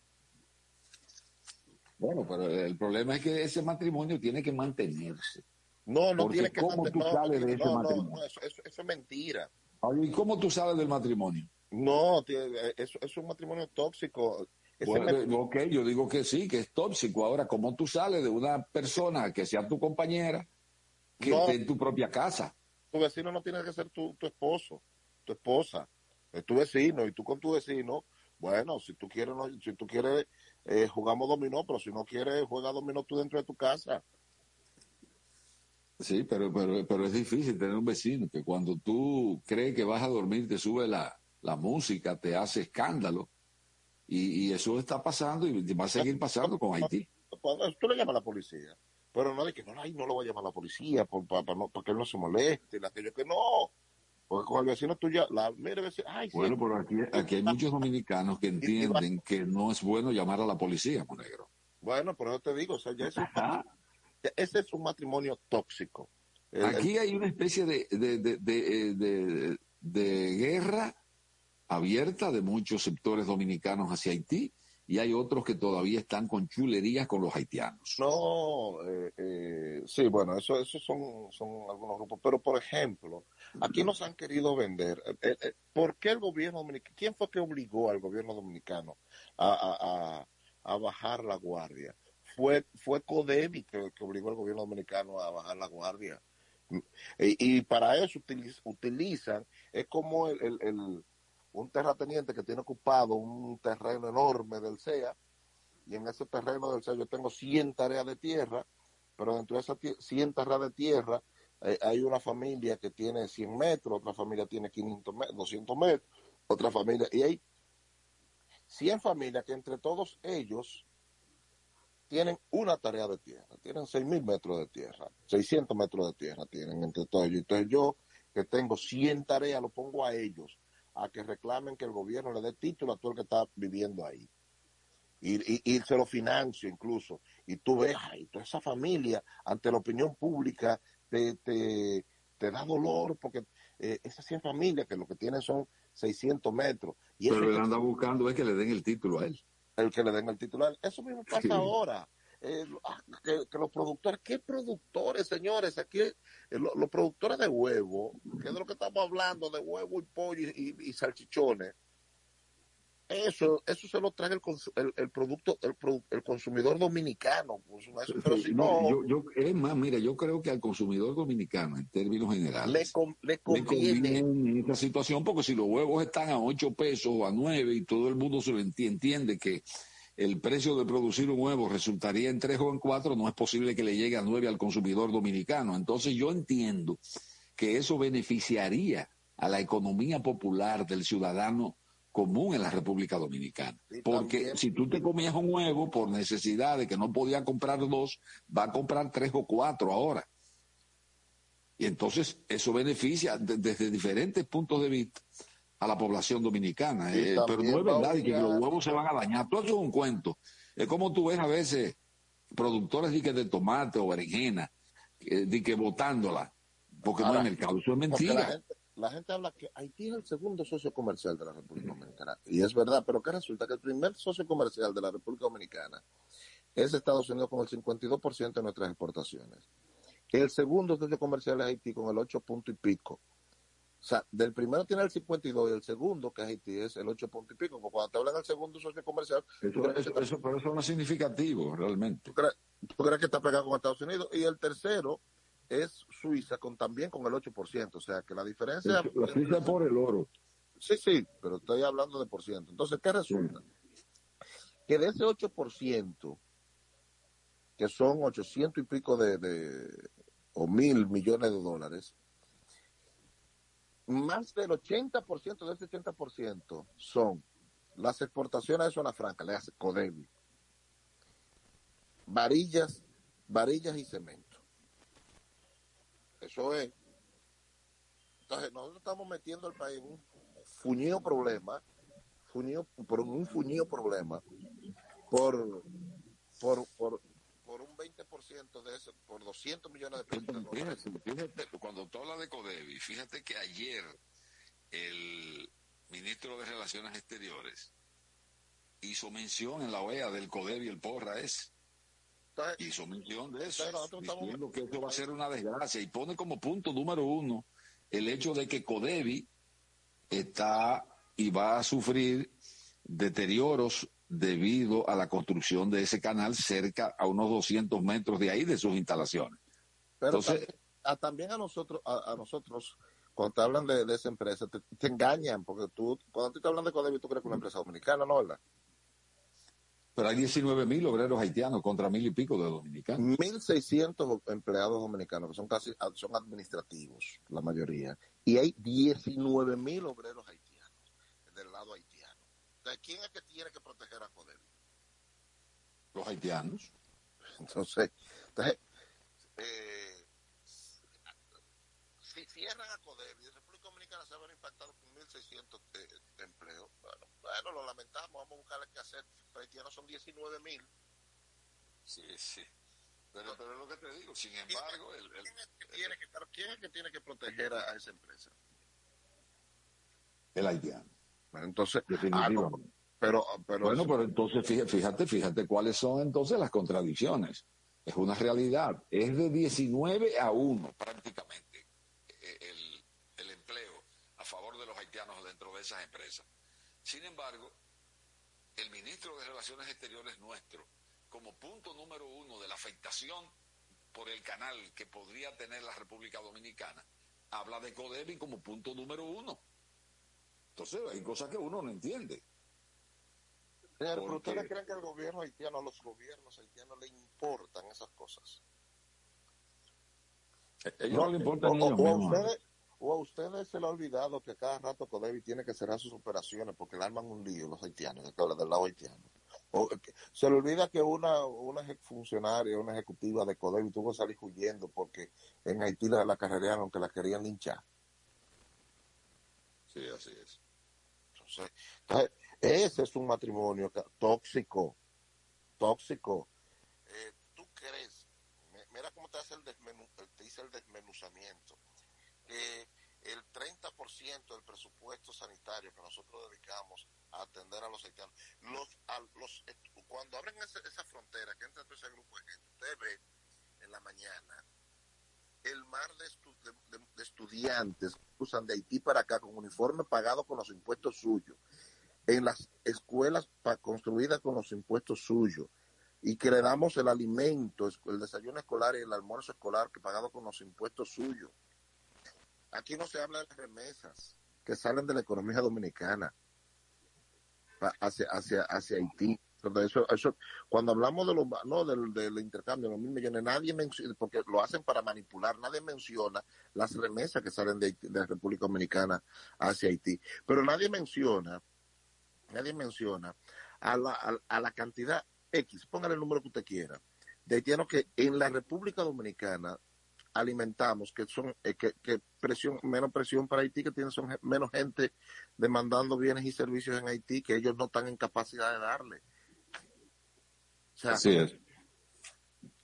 Bueno, pero el problema es que ese matrimonio tiene que mantenerse. No, no tiene que ¿Cómo tú sales de ese matrimonio? No, eso, eso, es mentira. ¿Y cómo tú sabes del matrimonio? No, eh, eso es un matrimonio tóxico. ok, yo digo que sí, que es tóxico. Ahora, ¿cómo tú sales de una persona que sea tu compañera, que esté en tu propia casa? Tu vecino no tiene que ser tu, esposo, tu esposa, es tu vecino, y tú con tu vecino, bueno, si tú quieres, si tú quieres, eh, jugamos dominó, pero si no quieres, juega dominó tú dentro de tu casa. Sí, pero, pero, pero es difícil tener un vecino que cuando tú crees que vas a dormir te sube la, la música, te hace escándalo. Y, eso está pasando y va a seguir pasando con Haití. Tú le llamas a la policía, pero no de que no, no lo voy a llamar a la policía para, que él no se moleste, aquello que no. Porque con el vecino tuyo, la mire vecino, ay, Bueno, pero aquí, aquí hay muchos dominicanos que entienden que no es bueno llamar a la policía, Monegro. Bueno, por eso te digo, o sea, ya eso ese es un matrimonio tóxico. Aquí hay una especie de, de, guerra abierta de muchos sectores dominicanos hacia Haití y hay otros que todavía están con chulerías con los haitianos. No, eh, eh, sí, bueno, eso, eso son, son algunos grupos, pero por ejemplo, aquí nos han querido vender. Eh, ¿Por qué el gobierno dominicano, quién fue que obligó al gobierno dominicano a, a bajar la guardia? fue, fue Codemi que, obligó al gobierno dominicano a bajar la guardia. Y, para eso utilizan, es como el, un terrateniente que tiene ocupado un terreno enorme del CEA, y en ese terreno del CEA yo tengo 100 tareas de tierra, pero dentro de esas 100 tareas de tierra eh, hay una familia que tiene 100 metros, otra familia tiene 500 metros, 200 metros, otra familia, y hay 100 familias que entre todos ellos tienen una tarea de tierra, tienen 6.000 metros de tierra, 600 metros de tierra tienen entre todos ellos. Entonces yo, que tengo 100 tareas, lo pongo a ellos, a que reclamen que el gobierno le dé título a todo el que está viviendo ahí. Y, y, se lo financio incluso. Y tú ves, ay, toda esa familia, ante la opinión pública, te, te, te da dolor porque eh, esas 100 familias que lo que tienen son 600 metros. Y Pero él anda buscando es que le den el título a él el que le den el titular. Eso mismo pasa ahora. Eh, ah, que, los productores, ¿qué productores, señores? Aquí eh, los productores de huevo, que es de lo que estamos hablando, de huevo y pollo y, salchichones, eso, eso se lo trae el, el, producto, el, el, consumidor dominicano. pero si no, yo, es más, mira, yo creo que al consumidor dominicano, en términos generales, le, conviene. en esta situación, porque si los huevos están a 8 pesos o a 9 y todo el mundo se lo entiende, que el precio de producir un huevo resultaría en 3 o en 4, no es posible que le llegue a 9 al consumidor dominicano. Entonces yo entiendo que eso beneficiaría a la economía popular del ciudadano común en la República Dominicana. Porque si tú te comías un huevo por necesidad de que no podía comprar dos, va a comprar tres o cuatro ahora. Y entonces eso beneficia desde diferentes puntos de vista a la población dominicana. Eh, pero no es verdad que los huevos se van a dañar. Todo eso es un cuento. Es como tú ves a veces productores de, de tomate o berenjena, de que botándola, porque no hay mercado. Eso es mentira la gente habla que Haití es el segundo socio comercial de la República Dominicana. Y es verdad, pero que resulta que el primer socio comercial de la República Dominicana es Estados Unidos con el 52% de nuestras exportaciones. El segundo de comercial es Haití con el 8 punto y pico. O sea, del primero tiene el 52 y el segundo, que es Haití, es el 8 punto y pico. Porque cuando te hablan del segundo socio comercial... Eso, eso, eso, pero eso no es significativo, realmente. ¿tú crees, ¿Tú crees que está pegado con Estados Unidos? Y el tercero es Suiza con también con el 8%. O sea, que la diferencia... La Suiza por el oro. Sí, sí, pero estoy hablando de por ciento. Entonces, ¿qué resulta? Que de ese 8%, que son 800 y pico de, de o mil millones de dólares, más del 80% de ese 80% son las exportaciones de zona franca, le hace Codevi, varillas, varillas y cemento. Eso es. Entonces, nosotros estamos metiendo al país en un fuñido problema, fuñido, un fuñido problema, por, por, por, por un 20% de eso, por 200 millones de pesos. Fíjate, fíjate, cuando tú hablas de Codevi, fíjate que ayer el ministro de Relaciones Exteriores hizo mención en la OEA del Codevi, el porra es. Hizo mención de eso, diciendo que esto va a ser una desgracia y pone como punto número uno el hecho de que Codevi está y va a sufrir deterioros debido a la construcción de ese canal cerca a unos 200 metros de ahí de sus instalaciones. Pero Entonces, también, a, también a nosotros, a, a, nosotros, cuando te hablan de, de esa empresa, te, te, engañan, porque tú, cuando te hablan de Codevi, tú crees que es una empresa dominicana, ¿no? ¿verdad? Pero hay 19 mil obreros haitianos contra mil y pico de dominicanos. 1.600 empleados dominicanos, que son casi son administrativos, la mayoría. Y hay 19 mil obreros haitianos. Entonces, ¿quién es que tiene que proteger a Codevi? Los haitianos. Entonces, entonces eh, si cierran a Codevi, República Dominicana se va a ver impactado con 1.600 de, de empleos. Bueno, bueno, lo lamentamos, vamos a buscarle qué hacer. Pero haitianos son 19 mil. Sí, sí. Pero, pero es lo que te digo, sin embargo... ¿Quién, el, el, ¿quién, es, que tiene que ¿quién es que tiene que proteger a, a esa empresa? El haitiano. Bueno, entonces... No, pero, pero bueno, pero entonces fíjate, fíjate cuáles son entonces las contradicciones. Es una realidad. Es de 19 a 1 prácticamente el, el empleo a favor de los haitianos dentro de esas empresas. Sin embargo, el ministro de Relaciones Exteriores nuestro, como punto número uno de la afectación por el canal que podría tener la República Dominicana, habla de Codevi como punto número uno. Entonces hay cosas que uno no entiende. Pero Porque... ¿ustedes creen que el gobierno haitiano, a los gobiernos haitianos le importan esas cosas? Ellos no, le importan o, ellos o, a ustedes, o a ustedes se le ha olvidado que cada rato Codevi tiene que cerrar sus operaciones porque le arman un lío los haitianos, que del lado haitiano. O, se le olvida que una, una funcionaria, una ejecutiva de Codevi tuvo que salir huyendo porque en Haití la, la carrerearon, aunque la querían linchar. Sí, así es. Ese es un matrimonio tóxico, tóxico. Eh, ¿Tú crees? Mira cómo te hace el, desmenu, te dice el desmenuzamiento. Eh, el 30% del presupuesto sanitario que nosotros dedicamos a atender a los haitianos, los, a, los, cuando abren ese, esa frontera, que entra todo ese grupo de gente, usted ve en la mañana el mar de, estu de, de, estudiantes usan de Haití para acá con uniforme pagado con los impuestos suyos, en las escuelas construidas con los impuestos suyos, y que le damos el alimento, el desayuno escolar y el almuerzo escolar que pagado con los impuestos suyos. Aquí no se habla de remesas que salen de la economía dominicana hacia, hacia, hacia Haití. Eso, eso, cuando hablamos de los, no, del, intercambio, los mil millones, nadie menciona, porque lo hacen para manipular, nadie menciona las remesas que salen de, de la República Dominicana hacia Haití. Pero nadie menciona, nadie menciona a la, a, a la cantidad X, póngale el número que usted quiera, de haitianos que en la República Dominicana alimentamos, que son eh, que, que, presión, menos presión para Haití, que tienen son menos gente demandando bienes y servicios en Haití que ellos no están en capacidad de darle. O sea, Así es.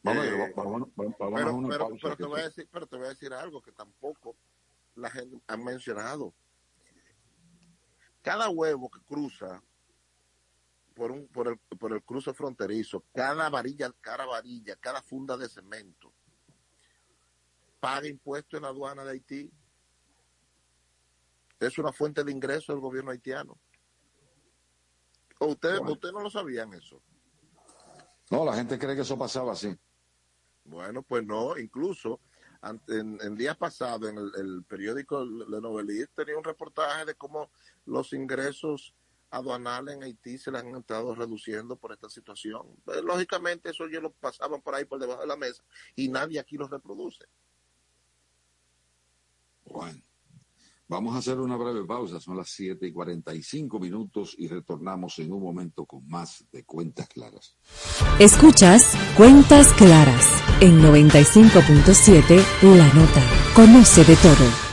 Vamos, eh, vamos, vamos, vamos pero, a pero, pero, te voy a decir, pero te voy a decir algo que tampoco la gente ha mencionado. Cada huevo que cruza por un por el por el cruce fronterizo, cada varilla, cada varilla, cada funda de cemento paga impuestos en la aduana de Haití. Es una fuente de ingreso del gobierno haitiano. ¿O ustedes usted no lo sabían eso? No, la gente cree que eso pasaba así. Bueno, pues no, incluso en, en días pasados en el, periódico Le Novelist tenía un reportaje de cómo los ingresos aduanales en Haití se le han estado reduciendo por esta situación. Pues, lógicamente eso ya lo pasaban por ahí por debajo de la mesa y nadie aquí lo reproduce. Bueno, vamos a hacer una breve pausa, son las 7 y 45 minutos y retornamos en un momento con más de Cuentas Claras. Escuchas Cuentas Claras en 95.7 La Nota. Conoce de todo.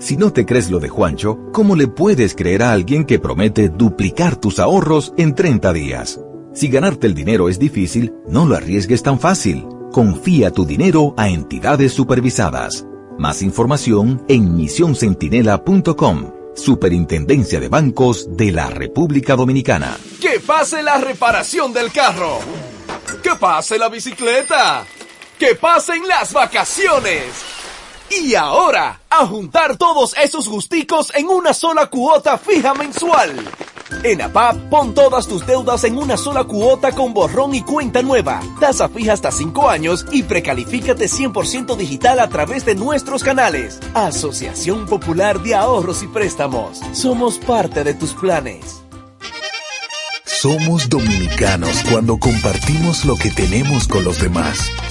Si no te crees lo de Juancho, ¿cómo le puedes creer a alguien que promete duplicar tus ahorros en 30 días? Si ganarte el dinero es difícil, no lo arriesgues tan fácil. Confía tu dinero a entidades supervisadas. Más información en misioncentinela.com. Superintendencia de Bancos de la República Dominicana. Que pase la reparación del carro. Que pase la bicicleta. Que pasen las vacaciones. Y ahora, a juntar todos esos gusticos en una sola cuota fija mensual. En APAP, pon todas tus deudas en una sola cuota con borrón y cuenta nueva. Tasa fija hasta 5 años y precalifícate 100% digital a través de nuestros canales. Asociación Popular de Ahorros y Préstamos. Somos parte de tus planes. Somos dominicanos cuando compartimos lo que tenemos con los demás.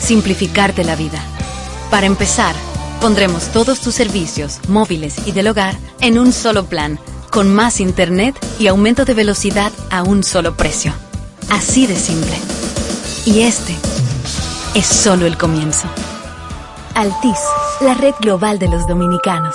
Simplificarte la vida. Para empezar, pondremos todos tus servicios, móviles y del hogar, en un solo plan, con más internet y aumento de velocidad a un solo precio. Así de simple. Y este es solo el comienzo. Altis, la red global de los dominicanos.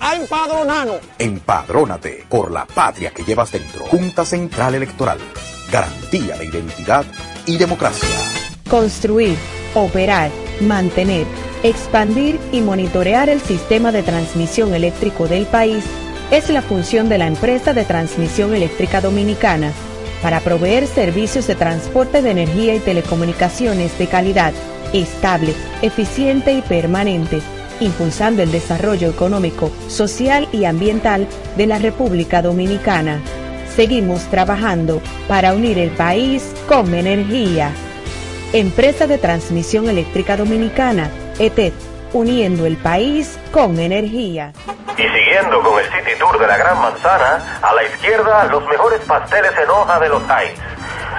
a empadronarnos. Empadrónate por la patria que llevas dentro. Junta Central Electoral. Garantía de identidad y democracia. Construir, operar, mantener, expandir y monitorear el sistema de transmisión eléctrico del país es la función de la empresa de transmisión eléctrica dominicana para proveer servicios de transporte de energía y telecomunicaciones de calidad, estable, eficiente y permanente impulsando el desarrollo económico, social y ambiental de la República Dominicana. Seguimos trabajando para unir el país con energía. Empresa de Transmisión Eléctrica Dominicana, ETED, uniendo el país con energía. Y siguiendo con el City Tour de la Gran Manzana, a la izquierda los mejores pasteles en hoja de los Heights.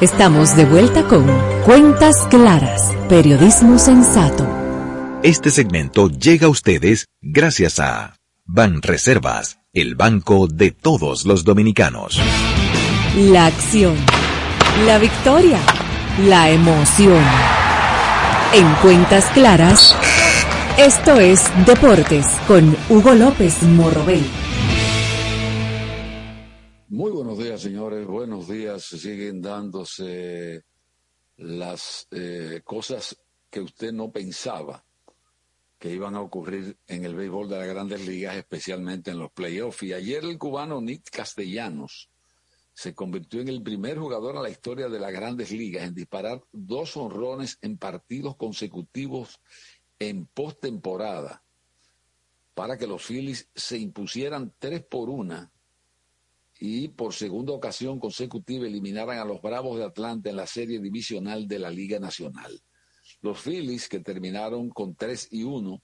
Estamos de vuelta con Cuentas Claras, Periodismo Sensato. Este segmento llega a ustedes gracias a Ban Reservas, el banco de todos los dominicanos. La acción, la victoria, la emoción. En cuentas claras, esto es Deportes con Hugo López Morrobel. Muy buenos días, señores. Buenos días. Siguen dándose las eh, cosas que usted no pensaba que iban a ocurrir en el béisbol de las grandes ligas, especialmente en los playoffs. Y ayer el cubano Nick Castellanos se convirtió en el primer jugador en la historia de las grandes ligas en disparar dos honrones en partidos consecutivos en postemporada para que los Phillies se impusieran tres por una y por segunda ocasión consecutiva eliminaran a los Bravos de Atlanta en la serie divisional de la Liga Nacional. Los Phillies, que terminaron con 3 y 1,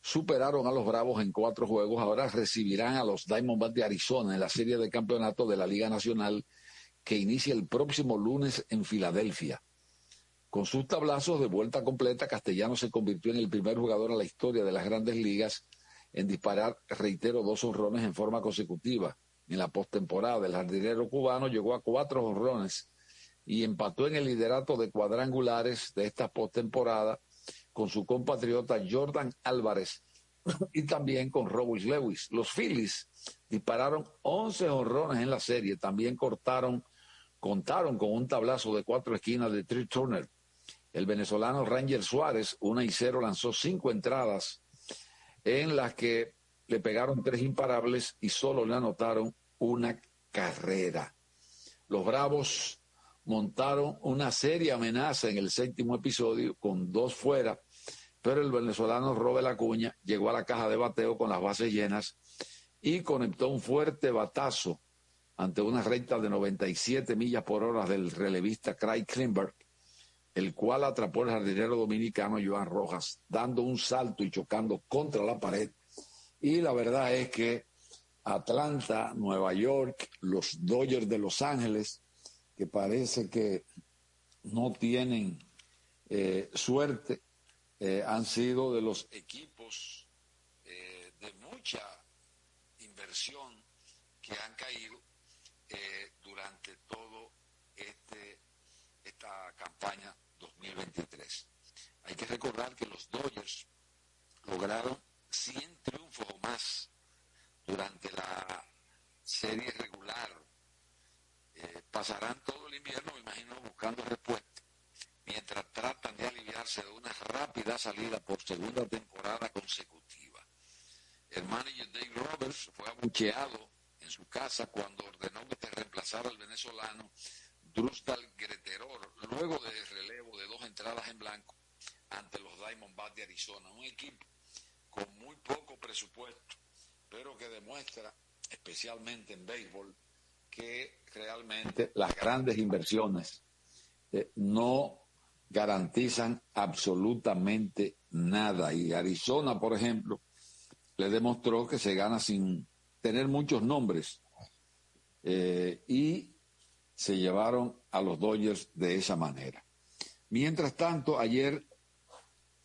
superaron a los Bravos en cuatro juegos. Ahora recibirán a los Diamondbacks de Arizona en la serie de campeonato de la Liga Nacional que inicia el próximo lunes en Filadelfia. Con sus tablazos de vuelta completa, Castellano se convirtió en el primer jugador en la historia de las grandes ligas en disparar, reitero, dos honrones en forma consecutiva. En la postemporada, el jardinero cubano llegó a cuatro honrones y empató en el liderato de cuadrangulares de esta postemporada con su compatriota Jordan Álvarez y también con Robert Lewis. Los Phillies dispararon 11 honrones en la serie, también cortaron, contaron con un tablazo de cuatro esquinas de Trey Turner. El venezolano Ranger Suárez, una y cero, lanzó cinco entradas en las que le pegaron tres imparables y solo le anotaron una carrera. Los Bravos montaron una seria amenaza en el séptimo episodio con dos fuera, pero el venezolano Robert Acuña llegó a la caja de bateo con las bases llenas y conectó un fuerte batazo ante una recta de 97 millas por hora del relevista Craig Klimberg, el cual atrapó al jardinero dominicano Joan Rojas, dando un salto y chocando contra la pared. Y la verdad es que Atlanta, Nueva York, los Dodgers de Los Ángeles, que parece que no tienen eh, suerte, eh, han sido de los equipos eh, de mucha inversión que han caído durante todo este esta campaña 2023. Hay que recordar que los Dodgers lograron 100 triunfos o más durante la serie regular eh, pasarán todo el invierno, me imagino, buscando respuesta, mientras tratan de aliviarse de una rápida salida por segunda temporada consecutiva. El manager Dave Roberts fue abucheado en su casa cuando ordenó que se reemplazara al venezolano Drustal Greteror, luego de relevo de dos entradas en blanco ante los Diamondbacks de Arizona, un equipo con muy poco presupuesto, pero que demuestra, especialmente en béisbol, que realmente las grandes inversiones eh, no garantizan absolutamente nada. Y Arizona, por ejemplo, le demostró que se gana sin tener muchos nombres. Eh, y se llevaron a los Dodgers de esa manera. Mientras tanto, ayer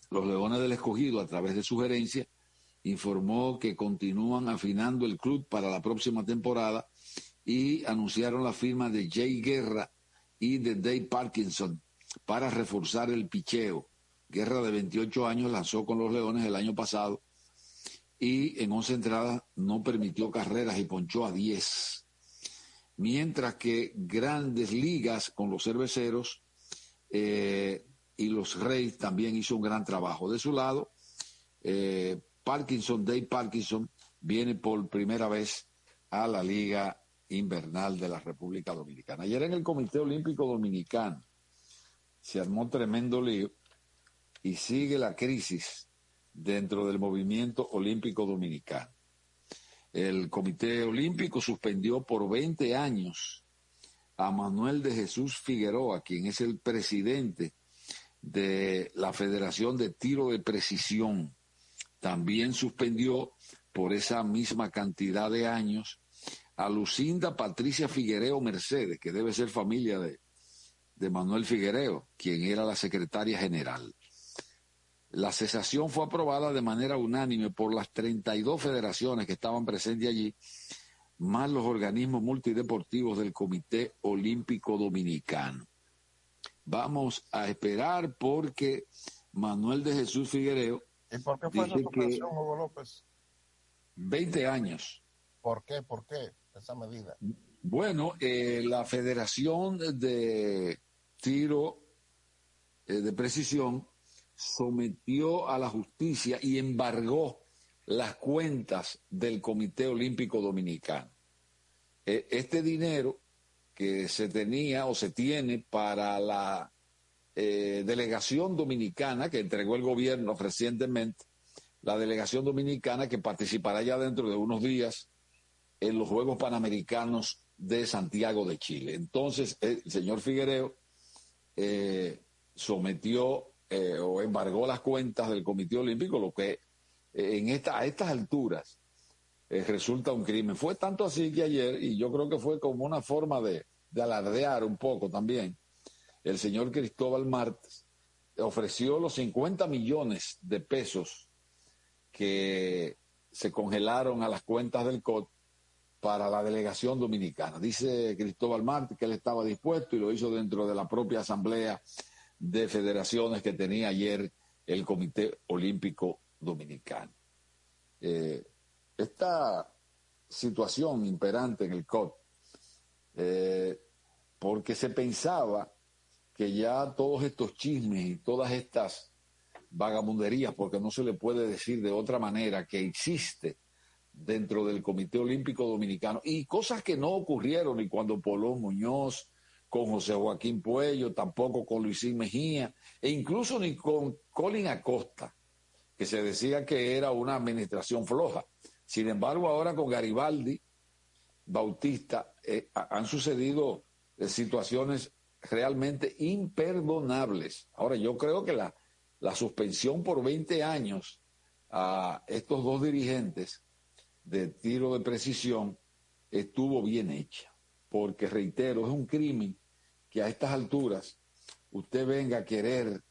los Leones del Escogido, a través de sugerencia, informó que continúan afinando el club para la próxima temporada y anunciaron la firma de Jay Guerra y de Dave Parkinson para reforzar el picheo. Guerra de 28 años lanzó con los Leones el año pasado y en 11 entradas no permitió carreras y ponchó a 10. Mientras que grandes ligas con los cerveceros eh, y los Reyes también hizo un gran trabajo. De su lado, eh, Parkinson, Dave Parkinson, viene por primera vez a la Liga invernal de la República Dominicana. Ayer en el Comité Olímpico Dominicano se armó tremendo lío y sigue la crisis dentro del movimiento olímpico dominicano. El Comité Olímpico suspendió por 20 años a Manuel de Jesús Figueroa, quien es el presidente de la Federación de Tiro de Precisión. También suspendió por esa misma cantidad de años a Lucinda Patricia Figuereo Mercedes, que debe ser familia de, de Manuel Figuereo, quien era la secretaria general. La cesación fue aprobada de manera unánime por las 32 federaciones que estaban presentes allí, más los organismos multideportivos del Comité Olímpico Dominicano. Vamos a esperar porque Manuel de Jesús Figuereo ¿Y por qué fue dice que Hugo López? 20 años. ¿Por qué? ¿Por qué esa medida? Bueno, eh, la Federación de Tiro eh, de Precisión sometió a la justicia y embargó las cuentas del Comité Olímpico Dominicano. Eh, este dinero que se tenía o se tiene para la eh, delegación dominicana que entregó el gobierno recientemente, la delegación dominicana que participará ya dentro de unos días en los Juegos Panamericanos de Santiago de Chile. Entonces, el señor Figuereo eh, sometió eh, o embargó las cuentas del Comité Olímpico, lo que en esta, a estas alturas eh, resulta un crimen. Fue tanto así que ayer, y yo creo que fue como una forma de, de alardear un poco también, el señor Cristóbal Martes ofreció los 50 millones de pesos que se congelaron a las cuentas del COT para la delegación dominicana. Dice Cristóbal Martes que él estaba dispuesto y lo hizo dentro de la propia asamblea de federaciones que tenía ayer el Comité Olímpico Dominicano. Eh, esta situación imperante en el COT, eh, porque se pensaba que ya todos estos chismes y todas estas vagabunderías, porque no se le puede decir de otra manera que existe dentro del Comité Olímpico Dominicano y cosas que no ocurrieron ni cuando Polo Muñoz, con José Joaquín Puello, tampoco con Luisín Mejía, e incluso ni con Colin Acosta, que se decía que era una administración floja. Sin embargo, ahora con Garibaldi, Bautista, eh, han sucedido eh, situaciones realmente imperdonables. Ahora, yo creo que la, la suspensión por 20 años a estos dos dirigentes de tiro de precisión estuvo bien hecha, porque reitero, es un crimen que a estas alturas usted venga a querer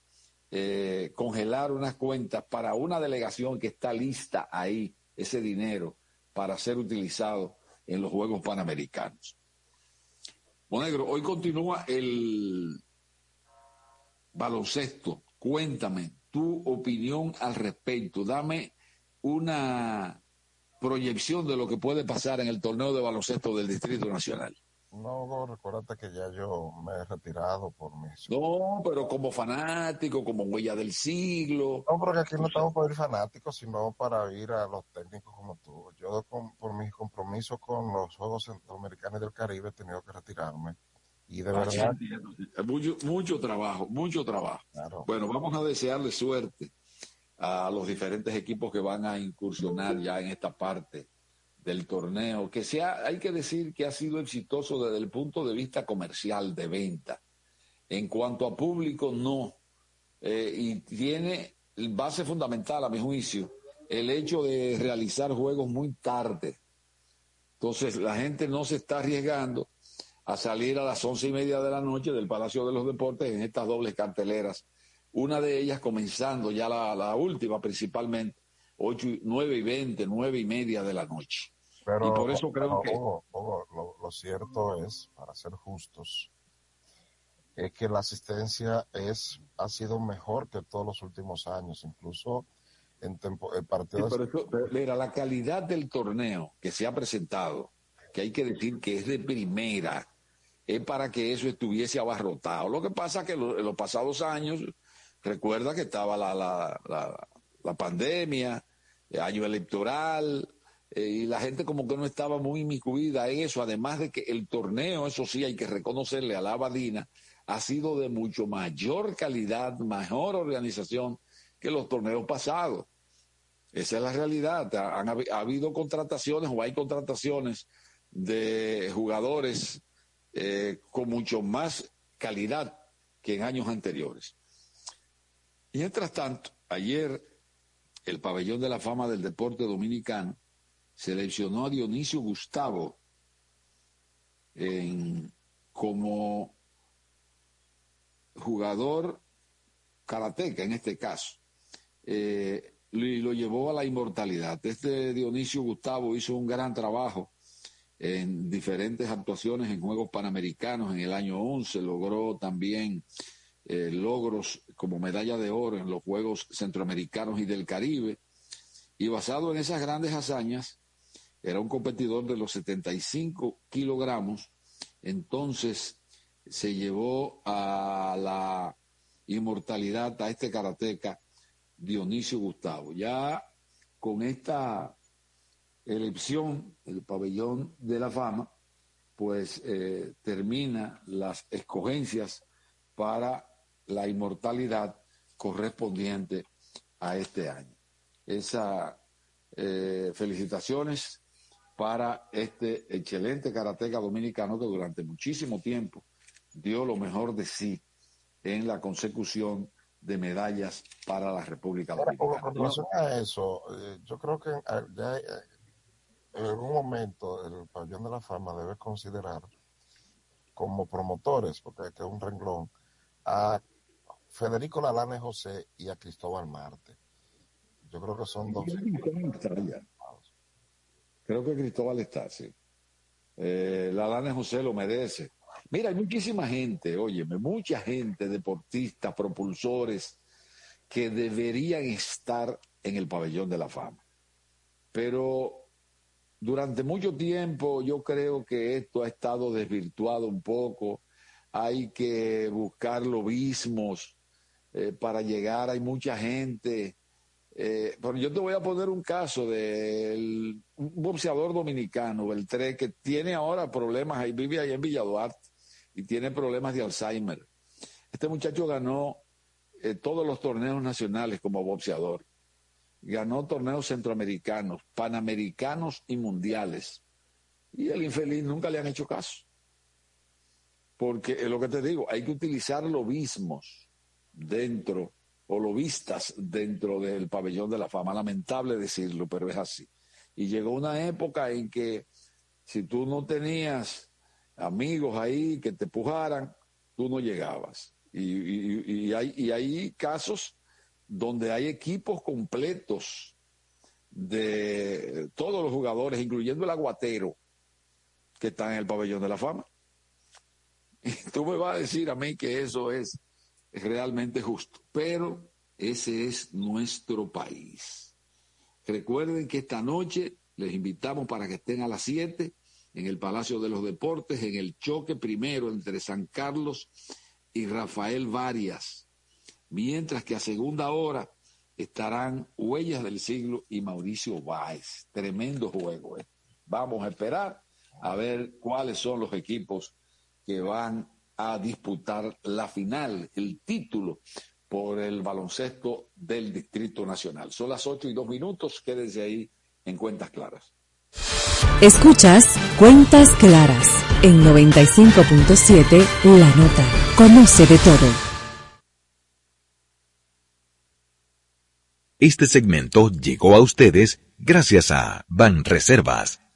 eh, congelar unas cuentas para una delegación que está lista ahí, ese dinero, para ser utilizado en los Juegos Panamericanos. Monegro, hoy continúa el baloncesto. Cuéntame tu opinión al respecto. Dame una proyección de lo que puede pasar en el torneo de baloncesto del Distrito Nacional. No, recuérdate que ya yo me he retirado por mis... No, pero como fanático, como huella del siglo. No, porque aquí no estamos para ir fanáticos, sino para ir a los técnicos como tú. Yo, con- por mis compromisos con los Juegos Centroamericanos y del Caribe, he tenido que retirarme. Y de Ah, verdad, mucho trabajo, mucho trabajo. Bueno, vamos a desearle suerte a los diferentes equipos que van a incursionar ya en esta parte del torneo, que sea, hay que decir que ha sido exitoso desde el punto de vista comercial, de venta. En cuanto a público, no. Eh, y tiene base fundamental, a mi juicio, el hecho de realizar juegos muy tarde. Entonces, la gente no se está arriesgando a salir a las once y media de la noche del Palacio de los Deportes en estas dobles carteleras. Una de ellas comenzando ya la, última principalmente, ocho, nueve y veinte, nueve y media de la noche. Pero, y por eso creo pero, que... Hugo, Hugo, lo, lo cierto es, para ser justos, es que la asistencia es ha sido mejor que todos los últimos años, incluso en, tempo, en Sí, partidos... pero eso- pero mira, la calidad del torneo que se ha presentado, que hay que decir que es de primera, es para que eso estuviese abarrotado. Lo que pasa es que lo- en los pasados años, recuerda que estaba la, la, la, la pandemia, el año electoral, eh, y la gente como que no estaba muy inmiscuida en eso, además de que el torneo, eso sí hay que reconocerle a la Abadina, ha sido de mucho mayor calidad, mejor organización que los torneos pasados. Esa es la realidad. Ha- Han, ha habido contrataciones o hay contrataciones de jugadores eh, con mucho más calidad que en años anteriores. Mientras tanto, ayer el pabellón de la fama del deporte dominicano seleccionó a Dionisio Gustavo en- como jugador karateca en este caso. eh, y lo llevó a la inmortalidad. Este Dionisio Gustavo hizo un gran trabajo en diferentes actuaciones en Juegos Panamericanos en el año 11, logró también eh, logros como medalla de oro en los Juegos Centroamericanos y del Caribe, y basado en esas grandes hazañas, era un competidor de los 75 kilogramos, entonces se llevó a la inmortalidad a este karateca Dionisio Gustavo. Ya con esta elección, el pabellón de la fama, pues eh, termina las escogencias para la inmortalidad correspondiente a este año. Esa eh, felicitaciones para este excelente karateca dominicano que durante muchísimo tiempo dio lo mejor de sí en la consecución de medallas para la República Dominicana. Con relación a eso, eh, yo creo que ya, eh, en algún momento el pabellón de la fama debe considerar como promotores, porque es un renglón, a Federico Lalane José y a Cristóbal Marte. Yo creo que son dos. Creo que Cristóbal está, sí. Eh, Lalane José lo merece. Mira, hay muchísima gente, óyeme, mucha gente, deportistas, propulsores, que deberían estar en el pabellón de la fama. Pero durante mucho tiempo yo creo que esto ha estado desvirtuado un poco. Hay que buscar lobismos eh, para llegar. Hay mucha gente. Eh, pero yo te voy a poner un caso de un boxeador dominicano, Beltré, que tiene ahora problemas, ahí vive ahí en Villaduarte y tiene problemas de Alzheimer. Este muchacho ganó eh, todos los torneos nacionales como boxeador. Ganó torneos centroamericanos, panamericanos y mundiales. Y el infeliz nunca le han hecho caso. Porque es lo que te digo, hay que utilizar lobismos dentro, o lobistas dentro del pabellón de la fama. Lamentable decirlo, pero es así. Y llegó una época en que si tú no tenías amigos ahí que te empujaran, tú no llegabas. Y, hay, y hay casos donde hay equipos completos de todos los jugadores, incluyendo el aguatero, que están en el pabellón de la fama. Y tú me vas a decir a mí que eso es realmente justo, pero ese es nuestro país. Recuerden que esta noche les invitamos para que estén a las 7 en el Palacio de los Deportes, en el choque primero entre San Carlos y Rafael Varias, mientras que a segunda hora estarán Huellas del Siglo y Mauricio Báez. Tremendo juego. ¿eh? Vamos a esperar a ver cuáles son los equipos que van a disputar la final, el título por el baloncesto del Distrito Nacional. Son las ocho y dos minutos, quédense ahí en cuentas claras. Escuchas Cuentas Claras en 95.7 La Nota. Conoce de todo. Este segmento llegó a ustedes gracias a Ban Reservas,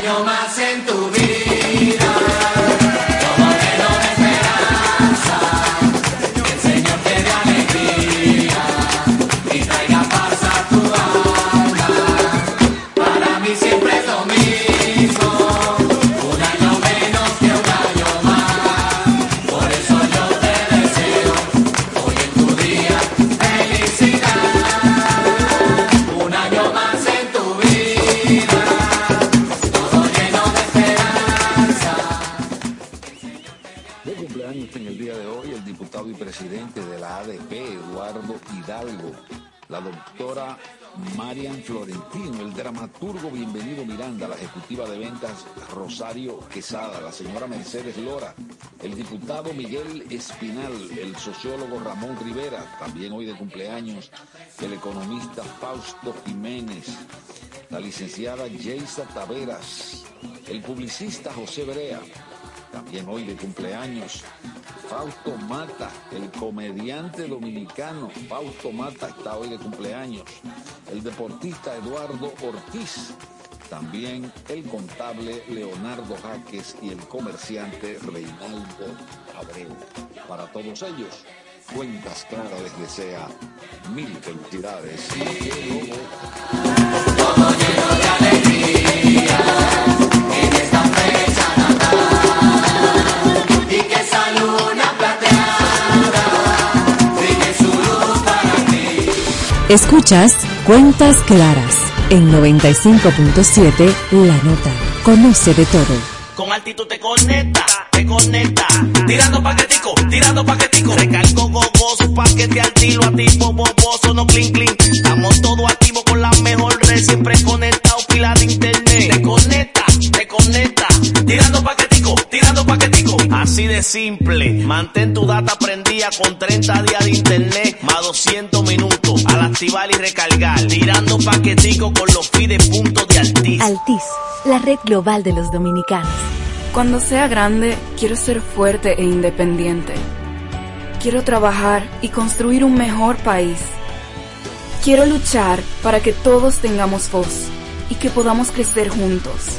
Año más en tu Eduardo Hidalgo, la doctora Marian Florentino, el dramaturgo Bienvenido Miranda, la ejecutiva de ventas Rosario Quesada, la señora Mercedes Lora, el diputado Miguel Espinal, el sociólogo Ramón Rivera, también hoy de cumpleaños, el economista Fausto Jiménez, la licenciada Yeisa Taveras, el publicista José Brea, también hoy de cumpleaños, Fausto Mata, el comediante dominicano Fausto Mata está hoy de cumpleaños, el deportista Eduardo Ortiz, también el contable Leonardo Jaques y el comerciante Reinaldo Abreu. Para todos ellos, Cuentas Claras les desea mil felicidades. Escuchas Cuentas Claras en 95.7 La Nota. Conoce de todo. Con altitud te conecta, te conecta. Tirando paquetico, tirando paquetico. Recargo gogoso, paquete al tiro, activo, boboso, no clean clean. Estamos todos activos con la mejor red, siempre conectado, pila de internet. Te conecta, te conecta. Tirando paquetico, tirando paquetico. Así de simple, mantén tu data prendida con 30 días de internet, más 200 minutos al activar y recargar. Tirando paquetico con los fides puntos de Altiz. Altis, la red global de los dominicanos. Cuando sea grande, quiero ser fuerte e independiente. Quiero trabajar y construir un mejor país. Quiero luchar para que todos tengamos voz y que podamos crecer juntos.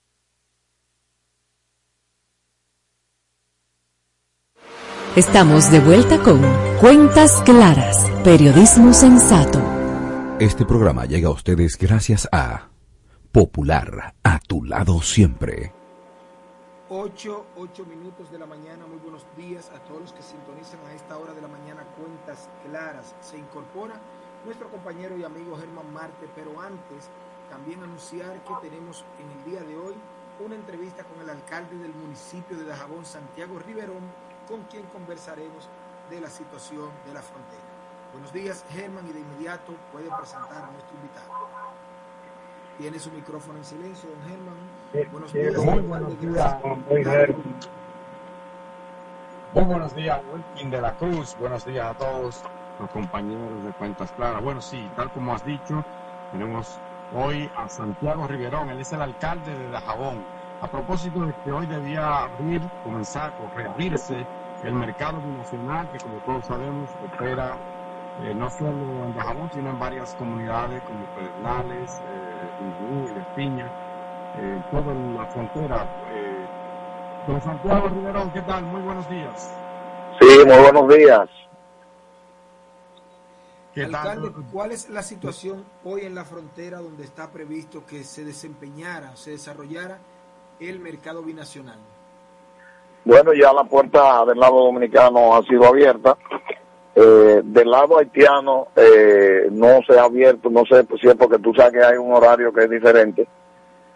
Estamos de vuelta con Cuentas Claras, periodismo sensato. Este programa llega a ustedes gracias a Popular, a tu lado siempre. 8, 8 minutos de la mañana, muy buenos días a todos los que sintonizan a esta hora de la mañana Cuentas Claras. Se incorpora nuestro compañero y amigo Germán Marte, pero antes también anunciar que tenemos en el día de hoy una entrevista con el alcalde del municipio de Dajabón, Santiago Riverón, con quien conversaremos de la situación de la frontera. Buenos días, Germán, y de inmediato puede presentar a nuestro invitado. Tiene su micrófono en silencio, don Germán. Buenos días. Muy buenos días, muy Germán. Muy buenos días, Wilkin de la Cruz. Buenos días a todos los compañeros de Cuentas Claras. Bueno, sí, tal como has dicho, tenemos hoy a Santiago Riverón. Él es el alcalde de Dajabón. A propósito de que hoy debía abrir, comenzar o reabrirse el mercado binacional, que como todos sabemos opera eh, no solo en Dajabón, sino en varias comunidades como Pedernales, eh, y Espiña, eh, toda la frontera. Eh, don Santiago Riverón, ¿qué tal? Muy buenos días. Sí, muy buenos días. ¿Qué tal? Alcalde, ¿cuál es la situación hoy en la frontera donde está previsto que se desempeñara, se desarrollara el mercado binacional? Bueno, ya la puerta del lado dominicano ha sido abierta. Eh, del lado haitiano eh, no se ha abierto, no sé si es porque tú sabes que hay un horario que es diferente,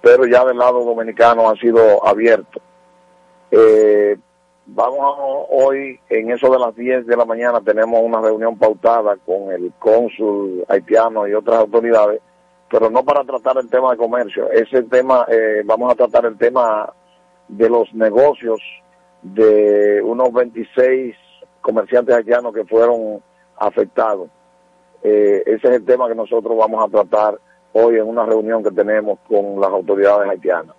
pero ya del lado dominicano ha sido abierto. Eh, vamos a, hoy, en eso de las 10 de la mañana, tenemos una reunión pautada con el cónsul haitiano y otras autoridades, pero no para tratar el tema de comercio. Ese tema, eh, vamos a tratar el tema de los negocios de unos 26 comerciantes haitianos que fueron afectados. Eh, ese es el tema que nosotros vamos a tratar hoy en una reunión que tenemos con las autoridades haitianas.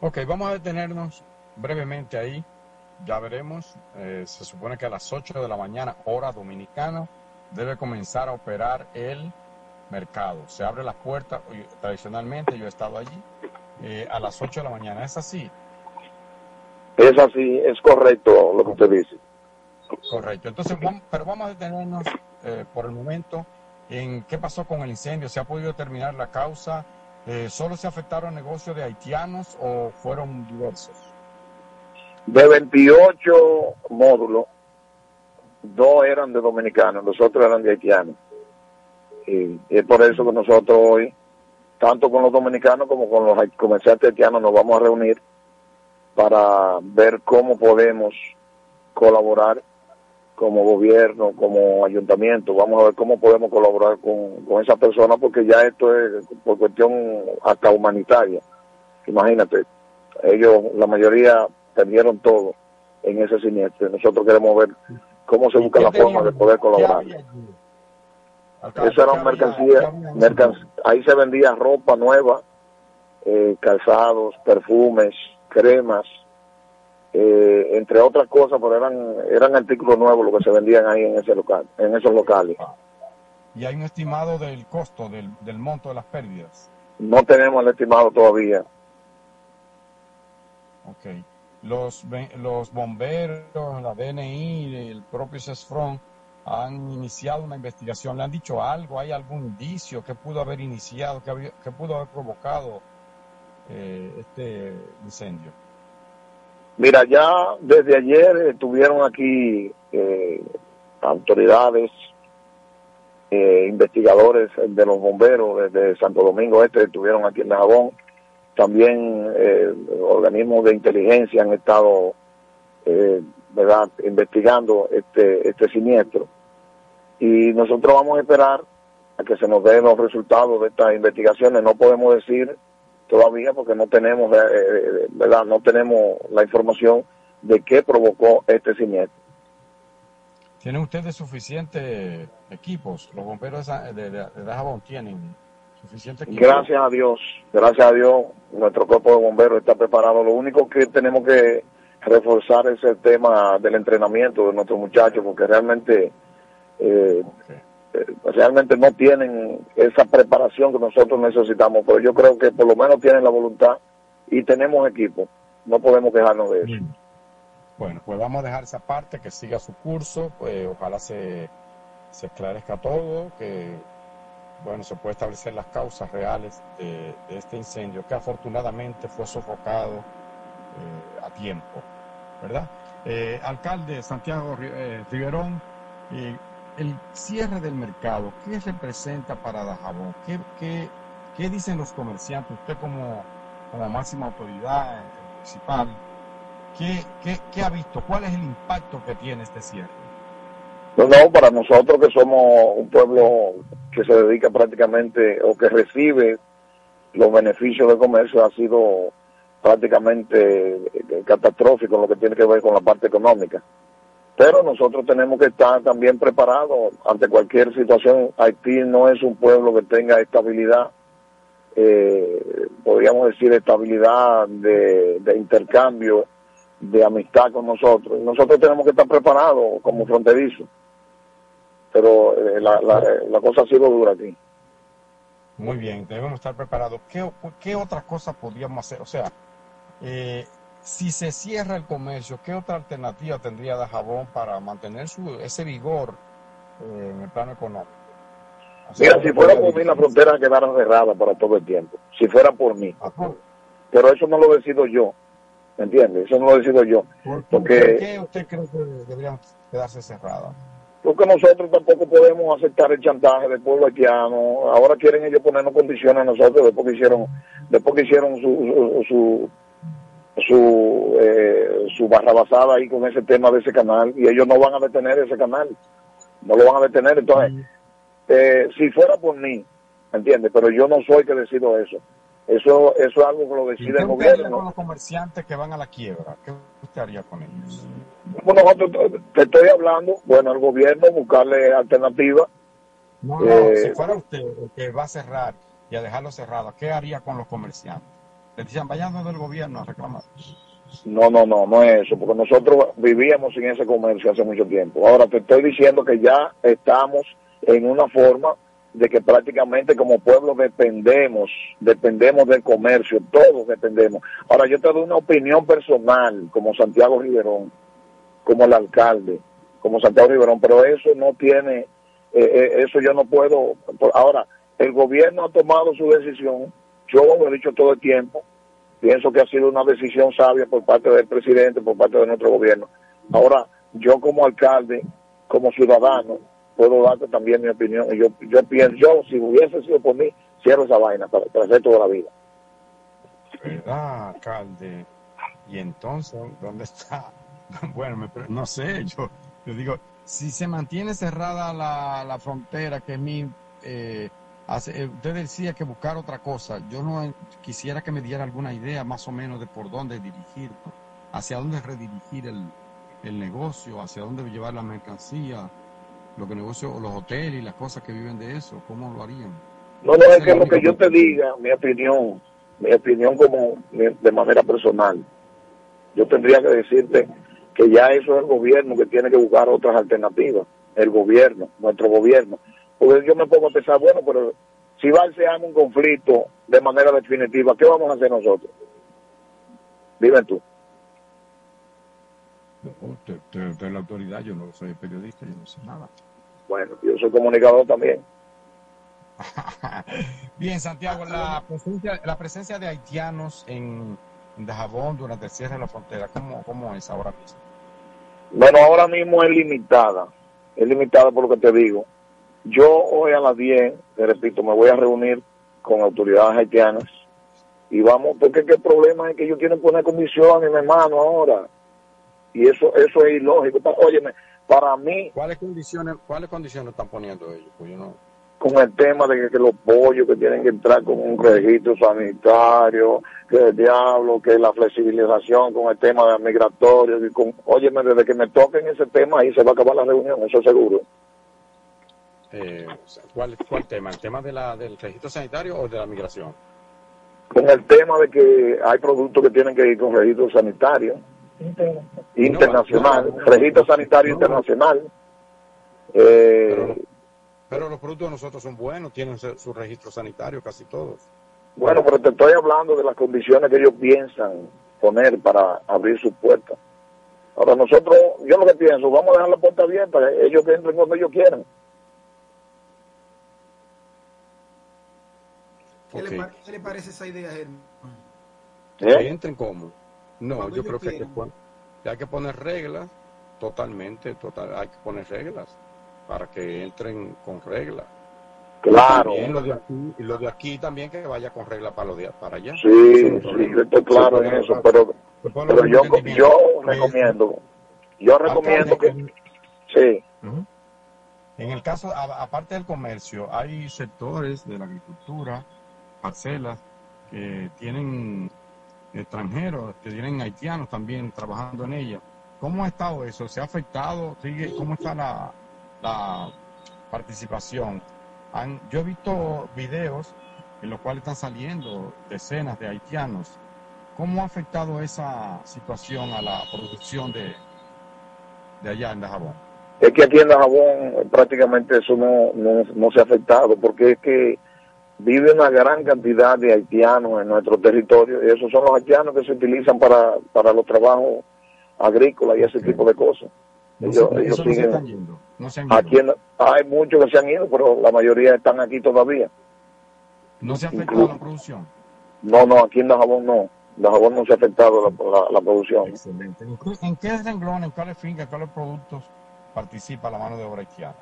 Ok, vamos a detenernos brevemente ahí. ya veremos. Eh, se supone que a las 8 de la mañana, hora dominicana, debe comenzar a operar el mercado. Se abre las puertas, tradicionalmente yo he estado allí, eh, a las 8 de la mañana. ¿Es así? Es así, es correcto lo que usted dice. Correcto. Entonces, vam- pero vamos a detenernos eh, por el momento en qué pasó con el incendio. ¿Se ha podido determinar la causa? Eh, ¿Solo se afectaron negocios de haitianos o fueron diversos? De 28 módulos, dos eran de dominicanos, los otros eran de haitianos. Y es por eso que nosotros hoy, tanto con los dominicanos como con los comerciantes haitianos, nos vamos a reunir para ver cómo podemos colaborar como gobierno, como ayuntamiento, vamos a ver cómo podemos colaborar con, con esa persona porque ya esto es por cuestión hasta humanitaria. Imagínate, ellos, la mayoría perdieron todo en ese siniestro. Nosotros queremos ver cómo se busca la forma de poder colaborar. Eso era mercancía, mercan- ahí se vendía ropa nueva, eh, calzados, perfumes, cremas, eh, entre otras cosas, pero eran eran artículos nuevos los que se vendían ahí en ese local, en esos locales. Y hay un estimado del costo, del, del monto de las pérdidas. No tenemos el estimado todavía. Ok. Los, los bomberos, la DNI, el propio CESFRON han iniciado una investigación. ¿Le han dicho algo? ¿Hay algún indicio que pudo haber iniciado, que, había- que pudo haber provocado eh, este incendio? Mira, ya desde ayer estuvieron aquí eh, autoridades, eh, investigadores de los bomberos desde Santo Domingo Este, estuvieron aquí en Dajabón. También eh, organismos de inteligencia han estado, eh, ¿verdad?, investigando este, este siniestro. Y nosotros vamos a esperar a que se nos den los resultados de estas investigaciones. No podemos decir todavía porque no tenemos, eh, eh, ¿verdad? No tenemos la información de qué provocó este siniestro. ¿Tienen ustedes suficientes equipos? Los bomberos de, de, de- Dajabón tienen suficientes equipos. Gracias a Dios, gracias a Dios, nuestro cuerpo de bomberos está preparado. Lo único que tenemos que reforzar es el tema del entrenamiento de nuestros muchachos, porque realmente, eh, eh, realmente no tienen esa preparación que nosotros necesitamos. Pero yo creo que por lo menos tienen la voluntad y tenemos equipo. No podemos quejarnos de eso. Bueno, pues vamos a dejar esa parte que siga su curso, pues ojalá se, se esclarezca todo, que bueno, se puede establecer las causas reales de, este incendio, que afortunadamente fue sofocado eh, a tiempo, ¿verdad? Eh, alcalde Santiago eh, Riverón, eh, el cierre del mercado, ¿qué representa para Dajabón? ¿Qué, qué, qué dicen los comerciantes? Usted como, como máxima autoridad eh, municipal, ¿Qué, qué, qué ha visto? ¿Cuál es el impacto que tiene este cierre? No, para nosotros que somos un pueblo que se dedica prácticamente o que recibe los beneficios del comercio ha sido prácticamente eh, catastrófico en lo que tiene que ver con la parte económica. Pero nosotros tenemos que estar también preparados ante cualquier situación. Haití no es un pueblo que tenga estabilidad, eh, podríamos decir estabilidad de, intercambio, de amistad con nosotros. Nosotros tenemos que estar preparados como fronterizos. Pero eh, la, la, la cosa ha sido dura aquí. Muy bien, debemos estar preparados. ¿Qué, qué otras cosas podríamos hacer? O sea, eh, si se cierra el comercio, ¿qué otra alternativa tendría Dajabón para mantener su, ese vigor eh, en el plano económico? Mira, si fuera por mí, la frontera quedara cerrada para todo el tiempo. Si fuera por mí. Pero eso no lo decido yo. ¿Me entiendes? Eso no lo decido yo. ¿Por Porque, qué usted cree que deberían quedarse cerradas? porque nosotros tampoco podemos aceptar el chantaje del pueblo haitiano. Ahora quieren ellos ponernos condiciones a nosotros después que hicieron, después que hicieron su, su, su, su, eh, su barrabasada ahí con ese tema de ese canal. Y ellos no van a detener ese canal. No lo van a detener. Entonces, eh, si fuera por mí, ¿me entiendes? Pero yo no soy que decido eso. Eso, eso es algo que lo ¿Y decide qué el gobierno. con los comerciantes que van a la quiebra? ¿Qué usted haría con ellos? Bueno, nosotros te- estoy hablando, bueno, el gobierno buscarle alternativas. No, no, Eh, si fuera usted el que va a cerrar y a dejarlo cerrado, ¿qué haría con los comerciantes? Decían, vayan gobierno a reclamar. No, no, no, no es eso, porque nosotros vivíamos sin ese comercio hace mucho tiempo. Ahora te estoy diciendo que ya estamos en una forma de que prácticamente como pueblo dependemos, dependemos del comercio, todos dependemos. Ahora yo te doy una opinión personal como Santiago Riverón, como el alcalde, como Santiago Riverón, pero eso no tiene, eh, eh, eso yo no puedo. Ahora, el gobierno ha tomado su decisión, yo lo he dicho todo el tiempo, pienso que ha sido una decisión sabia por parte del presidente, por parte de nuestro gobierno. Ahora, yo como alcalde, como ciudadano, puedo darte también mi opinión. Yo, yo pienso, yo si hubiese sido por mí, cierro esa vaina para, resto de la vida. ¿Verdad, alcalde? Y entonces, ¿dónde está? Bueno, me no sé, yo, yo digo, si se mantiene cerrada la, la frontera, que es mi... eh, hace- eh, usted decía que buscar otra cosa. Yo no eh, quisiera que me diera alguna idea más o menos de por dónde dirigir, hacia dónde redirigir el, el negocio, hacia dónde llevar la mercancía, lo que negocio, los hoteles y las cosas que viven de eso, ¿cómo lo harían? No, no, es que lo que yo te diga, mi opinión, mi opinión como de manera personal, yo tendría que decirte que ya eso es el gobierno que tiene que buscar otras alternativas, el gobierno, nuestro gobierno. Porque yo me pongo a pensar, bueno, pero si va a un conflicto de manera definitiva, ¿qué vamos a hacer nosotros? Dime tú. Usted, usted- usted es la autoridad, yo no soy periodista, yo no sé nada. Bueno, yo soy comunicador también. Bien, Santiago, la presencia, la presencia de haitianos en, en Dajabón durante el cierre de la frontera, ¿cómo, cómo es ahora mismo? Bueno, ahora mismo es limitada, es limitada por lo que te digo. Yo hoy a las 10, te repito, me voy a reunir con autoridades haitianas y vamos, porque que el problema es que ellos quieren poner condiciones, mi hermano, ahora. Y eso eso es ilógico. Óyeme, para mí, ¿Cuáles condiciones, cuáles condiciones están poniendo ellos? Pues yo no. con el tema de que, que los pollos que tienen que entrar con un registro sanitario, que el diablo, que la flexibilización con el tema de migratorio, y con, óyeme, desde que me toquen ese tema ahí se va a acabar la reunión, eso seguro. Eh, ¿cuál, ¿Cuál tema? ¿El tema de la, del registro sanitario o de la migración? Con el tema de que hay productos que tienen que ir con registro sanitario internacional, registro sanitario internacional. Eh, Pero los productos de nosotros son buenos, tienen su, su registro sanitario, casi todos. bueno, pero te estoy hablando de las condiciones que ellos piensan poner para abrir sus puertas. Ahora nosotros, yo lo que pienso, vamos a dejar la puerta abierta, ellos que entren cuando ellos quieran. ¿Qué, le, pa- qué le parece esa idea, Germán? Que entren como. No, Cuando yo creo que hay que, hay poner reglas, totalmente, total, hay que poner reglas para que entren con reglas. Claro. También lo de aquí, y lo de aquí también que vaya con reglas para, lo de, para allá. Sí, sí, yo estoy claro en eso, pero, pero yo, yo recomiendo, yo recomiendo que, sí. En el caso, a- aparte del comercio, hay sectores de la agricultura, parcelas, que tienen extranjeros, que tienen haitianos también trabajando en ella. ¿Cómo ha estado eso? ¿Se ha afectado? ¿Cómo está la, participación? Yo he visto videos en los cuales están saliendo decenas de haitianos. ¿Cómo ha afectado esa situación a la producción de, de allá en Dajabón? Es que aquí en Dajabón prácticamente eso no, no, no se ha afectado, porque es que vive una gran cantidad de haitianos en nuestro territorio, y esos son los haitianos que se utilizan para, para los trabajos agrícolas y ese tipo de cosas. No Ellos, se- ellos eso no se siguen- están yendo. No se han ido. aquí en- hay muchos que se han ido, pero la mayoría están aquí todavía. ¿No se ha afectado la producción? No, no, aquí en Dajabón no. Dajabón no se ha afectado la, la- la producción. Excelente. ¿En qué, en qué renglón, en cuáles fincas, cuáles productos participa la mano de obra haitiana?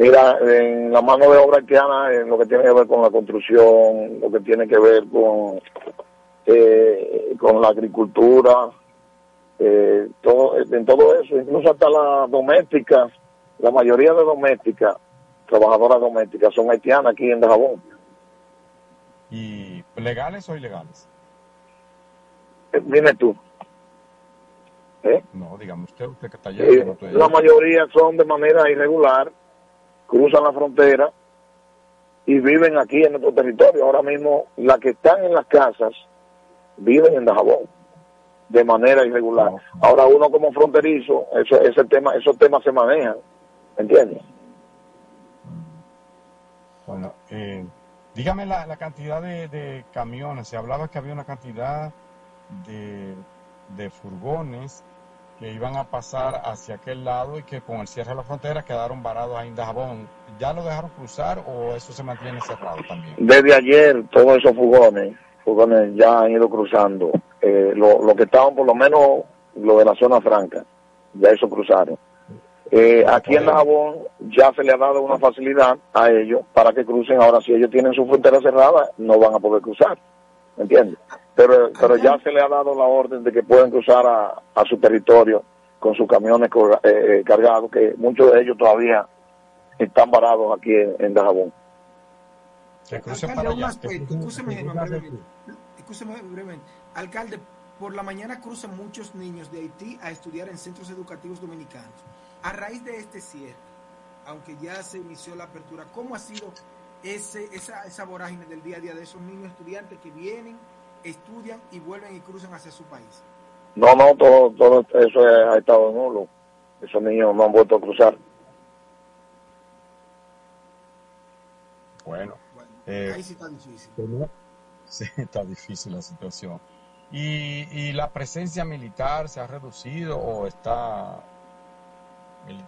Mira, en la mano de obra haitiana, en lo que tiene que ver con la construcción, lo que tiene que ver con, eh, con la agricultura, eh, todo, en todo eso, incluso hasta las domésticas, la mayoría de domésticas, trabajadoras domésticas, son haitianas aquí en Dajabón. ¿Y legales o ilegales? Eh, Dime tú. ¿Eh? No, dígame usted, usted que está allá. Eh, no la mayoría son de manera irregular, cruzan la frontera y viven aquí en nuestro territorio. Ahora mismo, las que están en las casas viven en Dajabón. de manera irregular. Ahora uno como fronterizo, eso, ese tema, esos temas se manejan, ¿entiendes? Bueno, eh, dígame la, la cantidad de, de camiones. Se hablaba que había una cantidad de, de furgones que iban a pasar hacia aquel lado y que con el cierre de la frontera quedaron varados ahí en Dajabón. ¿Ya lo dejaron cruzar o eso se mantiene cerrado también? Desde ayer todos esos furgones, furgones ya han ido cruzando. Eh, lo, lo que estaban por lo menos lo de la zona franca, ya eso cruzaron. Eh, aquí en Dajabón ya se le ha dado una facilidad a ellos para que crucen. Ahora, si ellos tienen su frontera cerrada, no van a poder cruzar. ¿Me entiendes? Pero, pero ya se le ha dado la orden de que pueden cruzar a, a su territorio con sus camiones eh, eh, cargados, que muchos de ellos todavía están varados aquí en, en Dajabón. Escúcheme. Escúcheme brevemente. Alcalde, por la mañana cruzan muchos niños de Haití a estudiar en centros educativos dominicanos. A raíz de este cierre, aunque ya se inició la apertura, ¿cómo ha sido ese, esa, esa vorágine del día a día de esos niños estudiantes que vienen, estudian y vuelven y cruzan hacia su país? No, no, todo, todo eso ha estado nulo. Esos niños no han vuelto a cruzar. Bueno, eh, Ahí sí está difícil. sí, está difícil la situación. ¿Y, y la presencia militar se ha reducido o está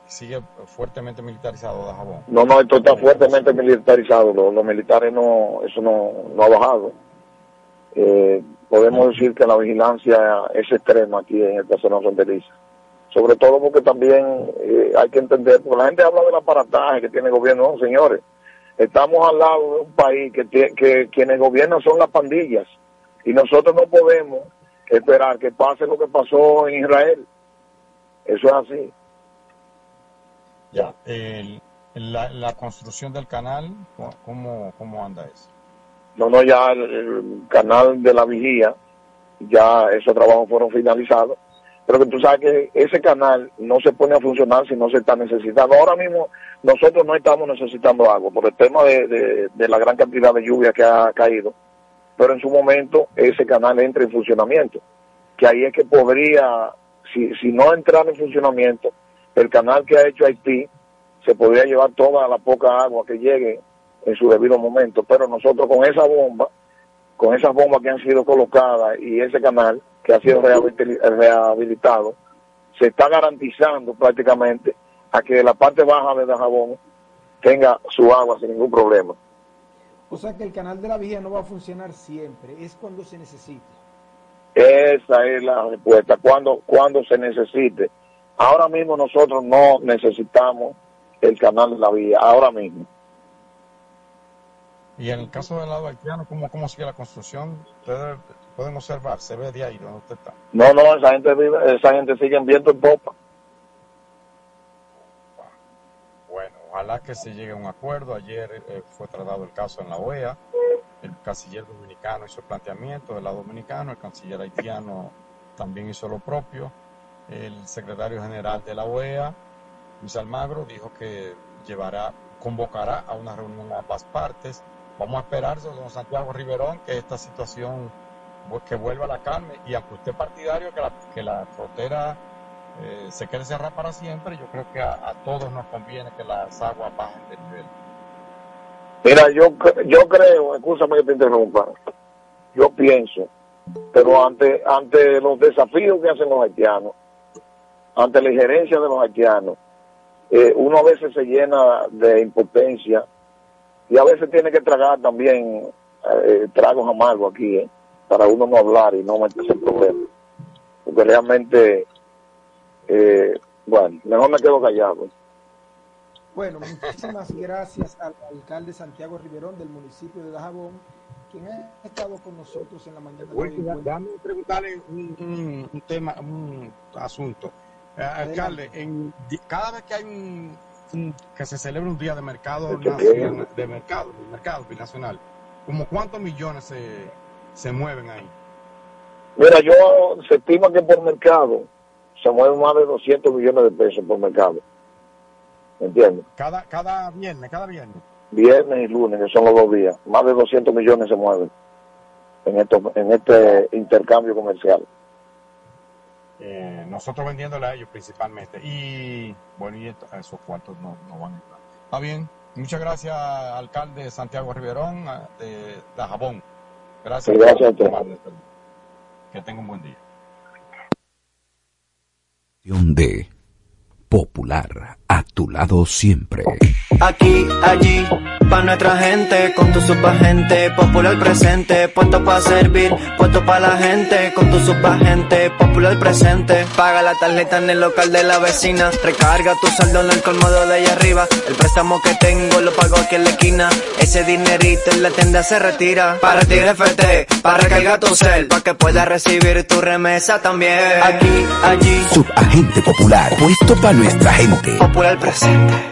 sigue fuertemente militarizado Dajabón? No, no, esto está fuertemente militarizado. Los, militares no, eso no, no ha bajado. Eh, podemos decir que la vigilancia es extrema aquí en esta zona fronteriza. Sobre todo porque también eh, hay que entender, porque la gente habla del aparataje que tiene el gobierno. No, señores, estamos al lado de un país que, que quienes gobiernan son las pandillas y nosotros no podemos esperar que pase lo que pasó en Israel. Eso es así. Ya. El- la, la construcción del canal, ¿cómo, cómo anda eso? No, no, ya el, el canal de la vigía, ya esos trabajos fueron finalizados. Pero que tú sabes que ese canal no se pone a funcionar si no se está necesitando. Ahora mismo nosotros no estamos necesitando agua por el tema de, de- de la gran cantidad de lluvia que ha caído. Pero en su momento ese canal entra en funcionamiento. Que ahí es que podría, si, si no entrara en funcionamiento, el canal que ha hecho Haití se podría llevar toda la poca agua que llegue en su debido momento. Pero nosotros con esa bomba, con esas bombas que han sido colocadas y ese canal que ha sido rehabilitado, se está garantizando prácticamente a que la parte baja de Dajabón tenga su agua sin ningún problema. O sea que el canal de la vigía no va a funcionar siempre, es cuando se necesite. Esa es la respuesta, cuando, cuando se necesite. Ahora mismo nosotros no necesitamos el canal de la vía, ahora mismo. Y en el caso del lado haitiano, ¿cómo, cómo sigue la construcción? Ustedes pueden observar, se ve de ahí donde usted está. No, no, esa gente vive, esa gente sigue en viento en popa. Bueno, ojalá que se llegue a un acuerdo. Ayer eh, fue tratado el caso en la OEA. El canciller dominicano hizo el planteamiento del lado dominicano, el canciller haitiano también hizo lo propio. El secretario general de la OEA, Luis Almagro, dijo que llevará, convocará a una reunión a ambas partes. Vamos a esperar, don Santiago Riverón, que esta situación que vuelva a la calma y aunque usted partidario que la, frontera eh, se quede cerrada para siempre, yo creo que a, todos nos conviene que las aguas bajen de nivel. Mira, yo, yo creo, escúchame que te interrumpa, yo pienso, pero ante, ante los desafíos que hacen los haitianos, ante la injerencia de los haitianos, eh, uno a veces se llena de impotencia y a veces tiene que tragar también eh, tragos amargos aquí, eh, para uno no hablar y no meterse en problemas. Porque realmente, eh, bueno, mejor me quedo callado. Bueno, muchísimas gracias al alcalde Santiago Riverón del municipio de Dajabón, quien ha estado con nosotros en la mañana de hoy. Déjame preguntarle un, un- un tema, un asunto. Eh, alcalde, en, cada vez que hay un, un- que se celebra un día de mercado nacional, de mercado, de mercado binacional, como cuántos millones se, se mueven ahí? Mira, yo se estima que por mercado se mueven más de 200 millones de pesos por mercado. ¿Me entiendes? Cada, cada viernes, cada viernes. Viernes y lunes, que son los dos días. Más de 200 millones se mueven en, esto, en este intercambio comercial. Eh, nosotros vendiéndole a ellos principalmente. Y bueno, y esto- esos cuartos no, no van a entrar. Está bien. Muchas gracias, alcalde Santiago Riverón ah, de Dajabón. Gracias. A todos. Que tenga un buen día. de Popular, a tu lado siempre. Aquí, allí, pa' nuestra gente, con tu subagente, popular presente, puesto pa' servir, puesto pa' la gente, con tu subagente, popular presente. Paga la tarjeta en el local de la vecina, recarga tu saldo en el colmado de allá arriba, el préstamo que tengo lo pago aquí en la esquina, ese dinerito en la tienda se retira, para retirar FT, para recargar tu cel, pa' que puedas recibir tu remesa también. Aquí, allí, Subagente Popular, puesto para nuestra gente. popular presente.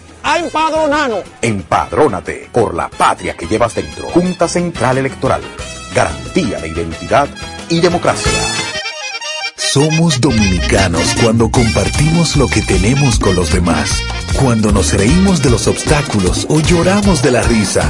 a empadronarnos. Empadrónate por la patria que llevas dentro. Junta Central Electoral. Garantía de identidad y democracia. Somos dominicanos cuando compartimos lo que tenemos con los demás. Cuando nos reímos de los obstáculos o lloramos de la risa.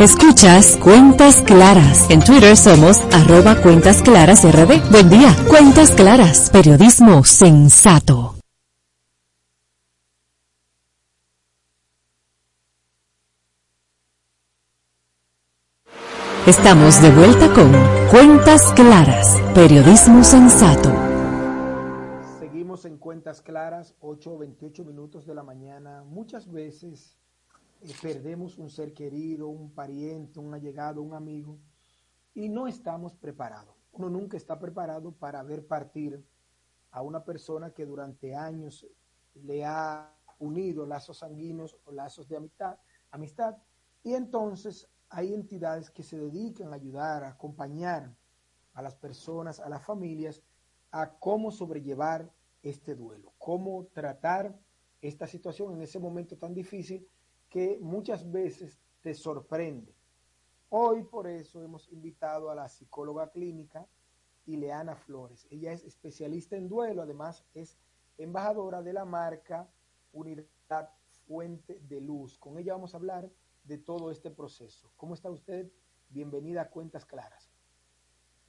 Escuchas Cuentas Claras. En Twitter somos arroba Cuentas Claras RD. Buen día. Cuentas Claras. Periodismo sensato. Estamos de vuelta con Cuentas Claras. Periodismo sensato. Seguimos en Cuentas Claras, 8 o 28 minutos de la mañana. Muchas veces eh, perdemos un ser querido, un pariente, un allegado, un amigo, y no estamos preparados. Uno nunca está preparado para ver partir a una persona que durante años le ha unido lazos sanguíneos o lazos de amistad, amistad y entonces hay entidades que se dedican a ayudar, a acompañar a las personas, a las familias, a cómo sobrellevar este duelo, cómo tratar esta situación en ese momento tan difícil que muchas veces te sorprende. Hoy por eso hemos invitado a la psicóloga clínica Ileana Flores. Ella es especialista en duelo, además es embajadora de la marca Unidad Fuente de Luz. Con ella vamos a hablar de todo este proceso. ¿Cómo está usted? Bienvenida a Cuentas Claras.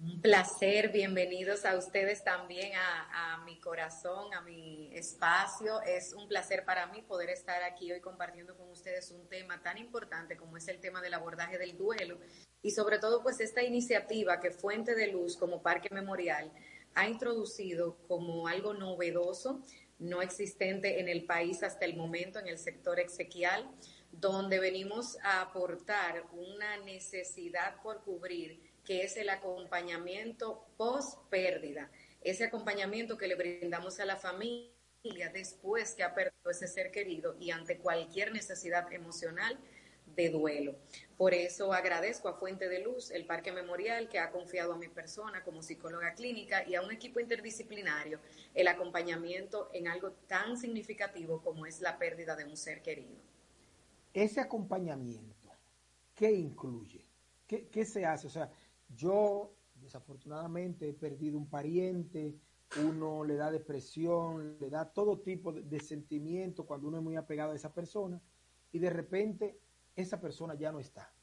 Un placer, bienvenidos a ustedes también a, mi corazón, a mi espacio. Es un placer para mí poder estar aquí hoy compartiendo con ustedes un tema tan importante como es el tema del abordaje del duelo y sobre todo pues esta iniciativa que Fuente de Luz como Parque Memorial ha introducido como algo novedoso, no existente en el país hasta el momento en el sector exequial, donde venimos a aportar una necesidad por cubrir que es el acompañamiento post pérdida, ese acompañamiento que le brindamos a la familia después que ha perdido ese ser querido y ante cualquier necesidad emocional de duelo. Por eso agradezco a Fuente de Luz, el Parque Memorial, que ha confiado a mi persona como psicóloga clínica y a un equipo interdisciplinario el acompañamiento en algo tan significativo como es la pérdida de un ser querido. Ese acompañamiento, ¿qué incluye? ¿Qué, qué se hace? O sea, yo desafortunadamente he perdido un pariente, uno le da depresión, le da todo tipo de, sentimiento cuando uno es muy apegado a esa persona y de repente esa persona ya no está.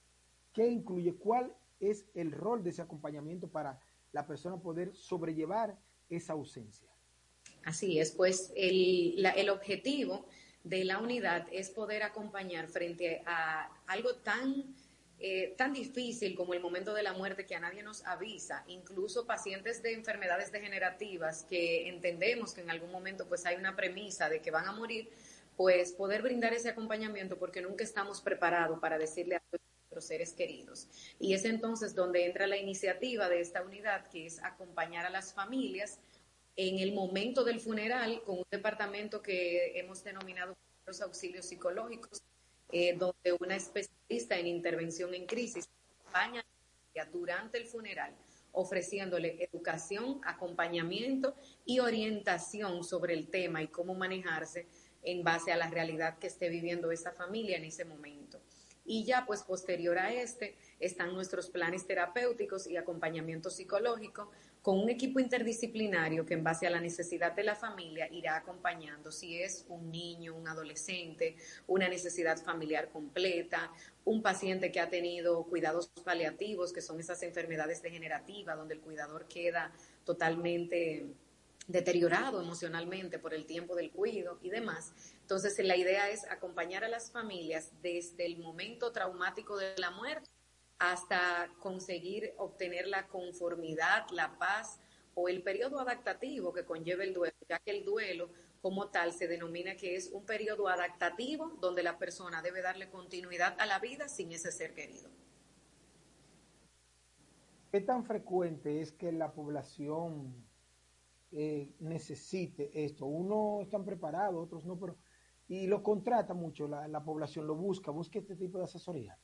¿Qué incluye? ¿Cuál es el rol de ese acompañamiento para la persona poder sobrellevar esa ausencia? Así es, pues el, el objetivo de la unidad es poder acompañar frente a algo tan eh, tan difícil como el momento de la muerte que a nadie nos avisa, incluso pacientes de enfermedades degenerativas que entendemos que en algún momento pues hay una premisa de que van a morir, pues poder brindar ese acompañamiento porque nunca estamos preparados para decirle a nuestros seres queridos. Y es entonces donde entra la iniciativa de esta unidad, que es acompañar a las familias en el momento del funeral con un departamento que hemos denominado los auxilios psicológicos, eh, donde una especialista en intervención en crisis acompaña durante el funeral ofreciéndole educación, acompañamiento y orientación sobre el tema y cómo manejarse en base a la realidad que esté viviendo esa familia en ese momento. Y ya pues posterior a este están nuestros planes terapéuticos y acompañamiento psicológico con un equipo interdisciplinario que en base a la necesidad de la familia irá acompañando si es un niño, un adolescente, una necesidad familiar completa, un paciente que ha tenido cuidados paliativos, que son esas enfermedades degenerativas donde el cuidador queda totalmente deteriorado emocionalmente por el tiempo del cuido y demás. Entonces, la idea es acompañar a las familias desde el momento traumático de la muerte hasta conseguir obtener la conformidad, la paz o el periodo adaptativo que conlleva el duelo, ya que el duelo como tal se denomina que es un periodo adaptativo donde la persona debe darle continuidad a la vida sin ese ser querido. ¿Qué tan frecuente es que la población eh, necesite esto? Unos están preparados, otros no, pero y lo contrata mucho, la, la población lo busca, busca este tipo de asesoría.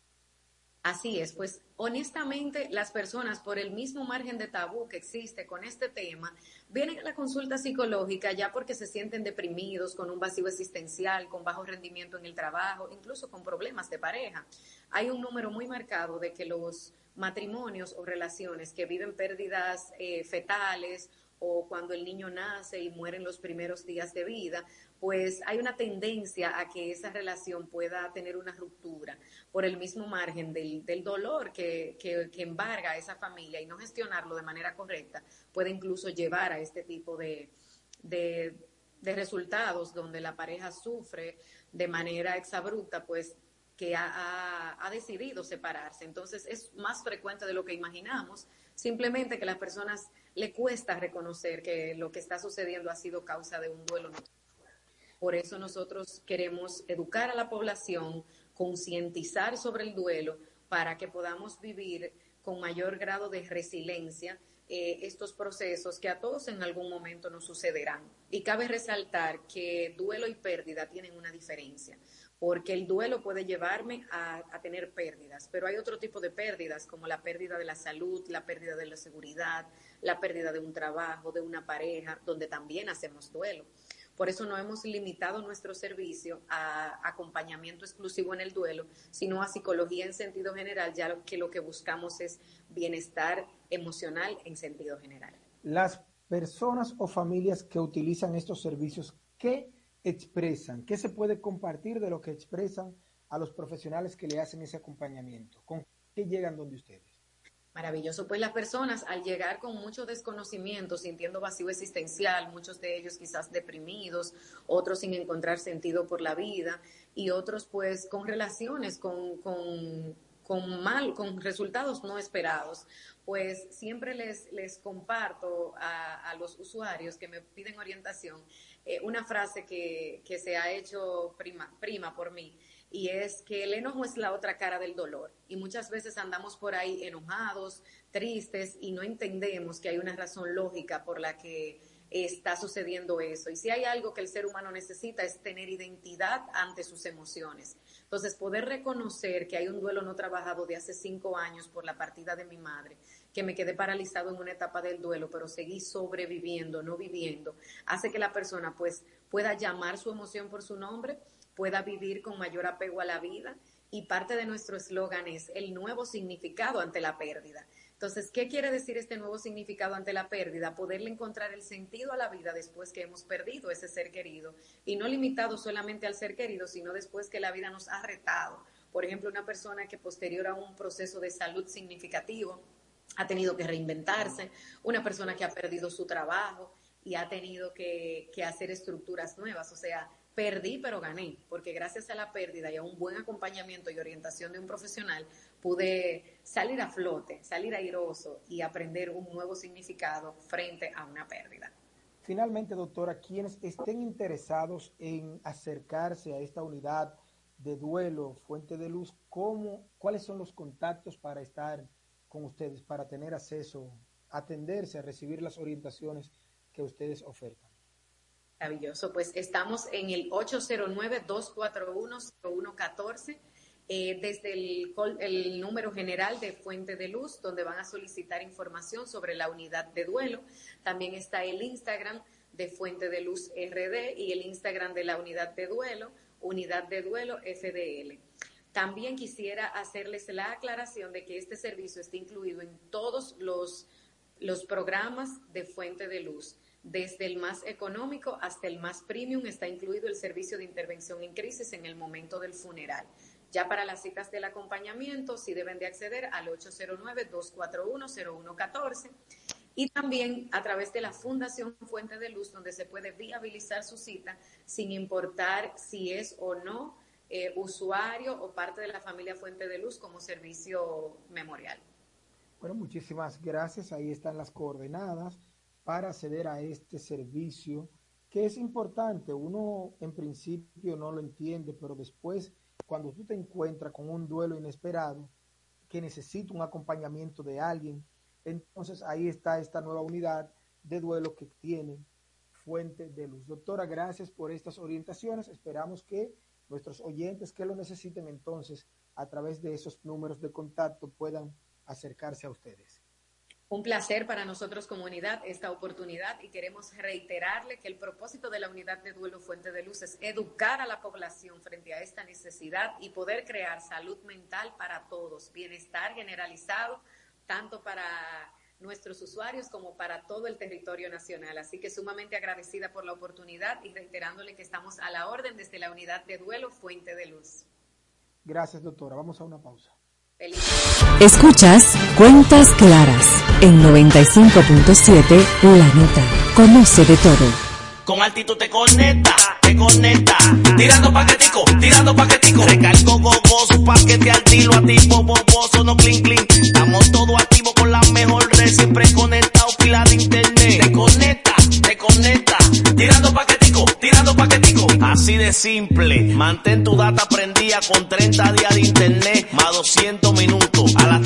Así es, pues honestamente las personas por el mismo margen de tabú que existe con este tema vienen a la consulta psicológica ya porque se sienten deprimidos, con un vacío existencial, con bajo rendimiento en el trabajo, incluso con problemas de pareja. Hay un número muy marcado de que los matrimonios o relaciones que viven pérdidas eh, fetales o cuando el niño nace y muere en los primeros días de vida, pues hay una tendencia a que esa relación pueda tener una ruptura por el mismo margen del, dolor que, embarga a esa familia y no gestionarlo de manera correcta puede incluso llevar a este tipo de, resultados donde la pareja sufre de manera exabrupta, pues que ha, ha, ha, decidido separarse. Entonces es más frecuente de lo que imaginamos, simplemente que a las personas le cuesta reconocer que lo que está sucediendo ha sido causa de un duelo por eso nosotros queremos educar a la población, concientizar sobre el duelo para que podamos vivir con mayor grado de resiliencia eh, estos procesos que a todos en algún momento nos sucederán. Y cabe resaltar que duelo y pérdida tienen una diferencia, porque el duelo puede llevarme a, a, tener pérdidas, pero hay otro tipo de pérdidas, como la pérdida de la salud, la pérdida de la seguridad, la pérdida de un trabajo, de una pareja, donde también hacemos duelo. Por eso no hemos limitado nuestro servicio a acompañamiento exclusivo en el duelo, sino a psicología en sentido general, ya que lo que buscamos es bienestar emocional en sentido general. Las personas o familias que utilizan estos servicios, ¿qué expresan? ¿Qué se puede compartir de lo que expresan a los profesionales que le hacen ese acompañamiento? ¿Con qué llegan donde ustedes? Maravilloso. Pues las personas al llegar con mucho desconocimiento, sintiendo vacío existencial, muchos de ellos quizás deprimidos, otros sin encontrar sentido por la vida y otros pues con relaciones, con, con, con mal, con resultados no esperados, pues siempre les, les comparto a, a los usuarios que me piden orientación eh, una frase que, que se ha hecho prima, prima por mí y es que el enojo es la otra cara del dolor. Y muchas veces andamos por ahí enojados, tristes y no entendemos que hay una razón lógica por la que está sucediendo eso. Y si hay algo que el ser humano necesita es tener identidad ante sus emociones. Entonces, poder reconocer que hay un duelo no trabajado de hace cinco años por la partida de mi madre, que me quedé paralizado en una etapa del duelo, pero seguí sobreviviendo, no viviendo, hace que la persona pues pueda llamar su emoción por su nombre, pueda vivir con mayor apego a la vida. Y parte de nuestro eslogan es el nuevo significado ante la pérdida. Entonces, ¿qué quiere decir este nuevo significado ante la pérdida? Poderle encontrar el sentido a la vida después que hemos perdido ese ser querido y no limitado solamente al ser querido, sino después que la vida nos ha retado. Por ejemplo, una persona que posterior a un proceso de salud significativo ha tenido que reinventarse, una persona que ha perdido su trabajo y ha tenido que, que hacer estructuras nuevas. O sea, perdí pero gané, porque gracias a la pérdida y a un buen acompañamiento y orientación de un profesional pude salir a flote, salir airoso y aprender un nuevo significado frente a una pérdida. Finalmente, doctora, quienes estén interesados en acercarse a esta unidad de duelo, Fuente de Luz, ¿cómo, ¿cuáles son los contactos para estar con ustedes, para tener acceso, atenderse, a recibir las orientaciones que ustedes ofertan? Maravilloso, pues estamos en el 809-241-0114, eh, desde el, número general de Fuente de Luz, donde van a solicitar información sobre la unidad de duelo. También está el Instagram de Fuente de Luz RD y el Instagram de la unidad de duelo, Unidad de Duelo FDL. También quisiera hacerles la aclaración de que este servicio está incluido en todos los, los programas de Fuente de Luz desde el más económico hasta el más premium está incluido el servicio de intervención en crisis en el momento del funeral. Ya para las citas del acompañamiento, sí deben de acceder al 809-241-0114 y también a través de la Fundación Fuente de Luz, donde se puede viabilizar su cita sin importar si es o no eh, usuario o parte de la familia Fuente de Luz como servicio memorial. Bueno, muchísimas gracias. Ahí están las coordenadas para acceder a este servicio que es importante. Uno en principio no lo entiende, pero después cuando tú te encuentras con un duelo inesperado que necesita un acompañamiento de alguien, entonces ahí está esta nueva unidad de duelo que tiene Fuente de Luz. Doctora, gracias por estas orientaciones. Esperamos que nuestros oyentes que lo necesiten entonces a través de esos números de contacto puedan acercarse a ustedes. Un placer para nosotros como unidad esta oportunidad y queremos reiterarle que el propósito de la unidad de duelo Fuente de Luz es educar a la población frente a esta necesidad y poder crear salud mental para todos, bienestar generalizado, tanto para nuestros usuarios como para todo el territorio nacional. Así que sumamente agradecida por la oportunidad y reiterándole que estamos a la orden desde la unidad de duelo Fuente de Luz. Gracias, doctora. Vamos a una pausa. Escuchas Cuentas Claras en 95.7 La Nota. Conoce de todo. Con altitud te conecta, te conecta. Tirando paquetico, tirando paquetico. Recargo gogoso, paquete al tiro, activo, boboso, no clink clink. Estamos todos activos con la mejor red, siempre conectado, pila de internet. Te conecta, te conecta. Tirando paquetico, tirando paquetico. Así de simple. Mantén tu data prendida con 30 días de internet, más 200 minutos. Al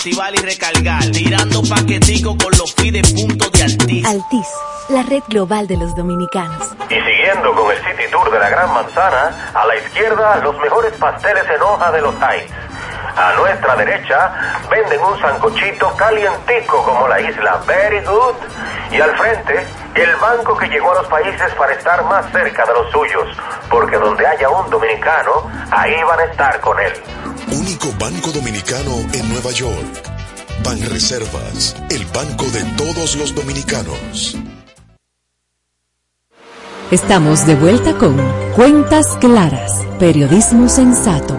activar y recargar. Tirando paquetico con los fides puntos de Altiz. Altiz, la red global de los dominicanos. Y siguiendo con el City Tour de la Gran Manzana, a la izquierda los mejores pasteles en hoja de los Heights. A nuestra derecha venden un sancochito calientico como la isla Very Good. Y al frente, el banco que llegó a los países para estar más cerca de los suyos. Porque donde haya un dominicano, ahí van a estar con él. Único banco dominicano en Nueva York. Banreservas, el banco de todos los dominicanos. Estamos de vuelta con Cuentas Claras, periodismo sensato.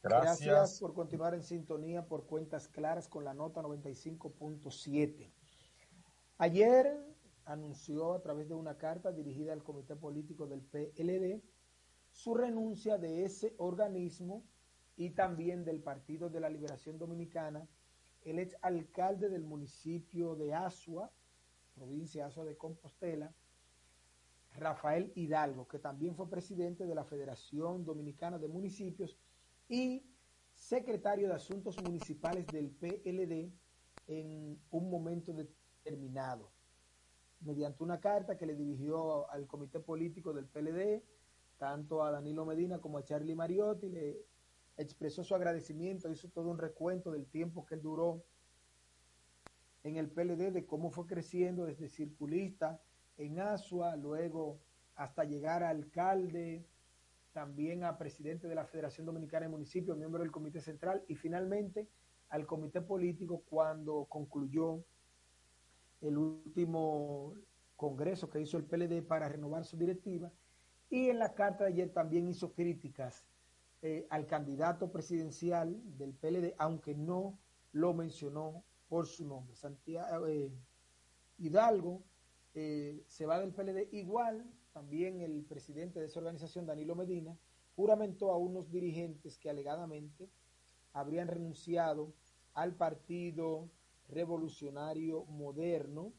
Gracias. Gracias. por continuar en sintonía por Cuentas Claras con la nota 95.7. Ayer anunció a través de una carta dirigida al Comité Político del PLD su renuncia de ese organismo y también del Partido de la Liberación Dominicana, el ex alcalde del municipio de Asua, provincia Asua de Compostela, Rafael Hidalgo, que también fue presidente de la Federación Dominicana de Municipios y secretario de Asuntos Municipales del PLD en un momento determinado. mediante una carta que le dirigió al comité político del PLD, tanto a Danilo Medina como a Charlie Mariotti, le expresó su agradecimiento, hizo todo un recuento del tiempo que duró en el PLD, de cómo fue creciendo desde circulista en Asua, luego hasta llegar a alcalde, también a presidente de la Federación Dominicana de Municipios, miembro del Comité Central y finalmente al Comité Político cuando concluyó el último congreso que hizo el PLD para renovar su directiva y en la carta de ayer también hizo críticas eh, al candidato presidencial del PLD, aunque no lo mencionó por su nombre. Santiago eh, Hidalgo eh, se va del PLD igual, también el presidente de esa organización, Danilo Medina, juramentó a unos dirigentes que alegadamente habrían renunciado al Partido Revolucionario Moderno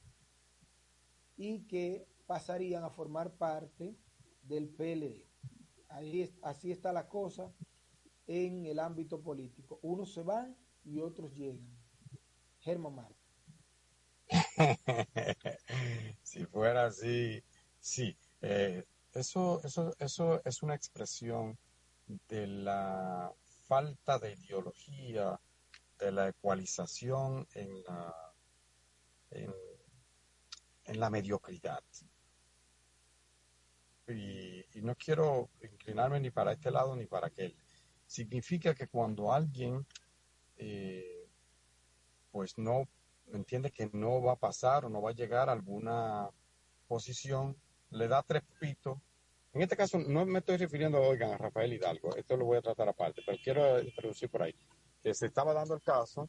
y que pasarían a formar parte del PLD. Ahí, así está la cosa en el ámbito político. Unos se van y otros llegan. Germán Marta. si fuera así, sí. Eh, eso, eso, eso es una expresión de la falta de ideología, de la ecualización en la, en, la mediocridad. Y, y, no quiero inclinarme ni para este lado ni para aquel. Significa que cuando alguien eh, pues no entiende que no va a pasar o no va a llegar a alguna posición, le da tres pitos. En este caso no me estoy refiriendo, oigan, a Rafael Hidalgo, esto lo voy a tratar aparte, pero quiero introducir por ahí, que se estaba dando el caso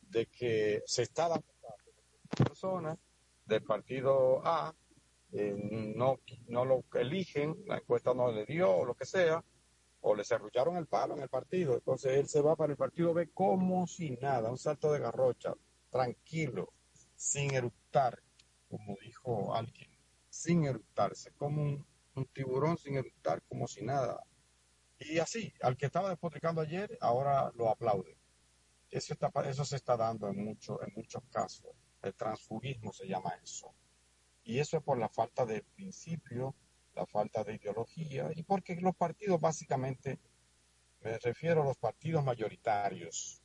de que se está dando personas del partido A eh, no, no lo eligen, la encuesta no le dio o lo que sea, o le cerrullaron el palo en el partido. Entonces él se va para el partido B como si nada, un salto de garrocha, tranquilo, sin eructar, como dijo alguien, sin eructarse, como un, un tiburón sin eructar, como si nada. Y así, al que estaba despotricando ayer, ahora lo aplaude. Eso, está, eso se está dando en, mucho, en muchos casos. El transfugismo se llama eso. Y eso es por la falta de principio, la falta de ideología y porque los partidos básicamente, me refiero a los partidos mayoritarios.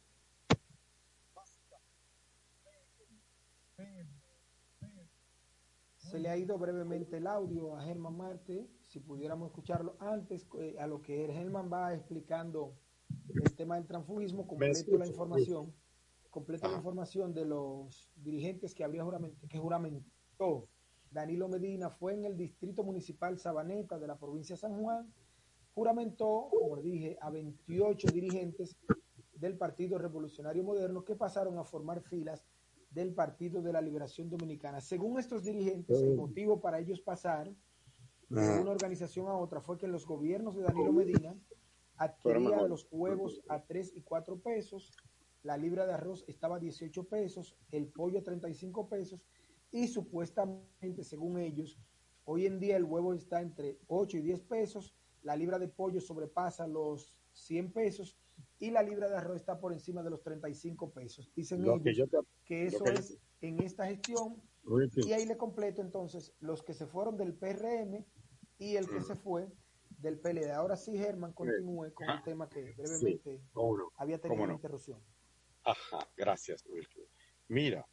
Se le ha ido brevemente el audio a Germán Marte, si pudiéramos escucharlo antes, eh, a lo que Germán va explicando el tema del transfugismo, completo la información, completa la información de los dirigentes que habría jurament que juramentó Danilo Medina fue en el distrito municipal Sabaneta de la provincia de San Juan, juramentó, como dije, a 28 dirigentes del Partido Revolucionario Moderno que pasaron a formar filas del Partido de la Liberación Dominicana. Según estos dirigentes, el motivo para ellos pasar de una organización a otra fue que los gobiernos de Danilo Medina adquirían los huevos a 3 y 4 pesos, la libra de arroz estaba a 18 pesos, el pollo a 35 pesos y supuestamente, según ellos, hoy en día el huevo está entre 8 y 10 pesos, la libra de pollo sobrepasa los 100 pesos y la libra de arroz está por encima de los 35 pesos. Dicen Lo ellos que yo te- que eso que- es en esta gestión y ahí le completo entonces los que se fueron del PRM y el que Mm. se fue del PLD. Ahora sí, Germán, continúe con el tema que brevemente no, había tenido una no. interrupción. Ajá, gracias, Wilkie. Mira,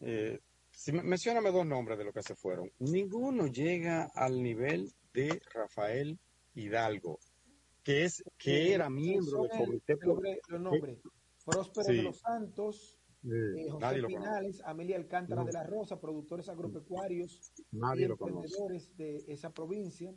eh, si mencióname dos nombres de los que se fueron. Ninguno llega al nivel de Rafael Hidalgo, que es que era miembro del comité los nombres-. Próspero Sí. de los Santos, eh, José. Pinales, Amelia Alcántara No. de la Rosa, productores agropecuarios Nadie y emprendedores de esa provincia.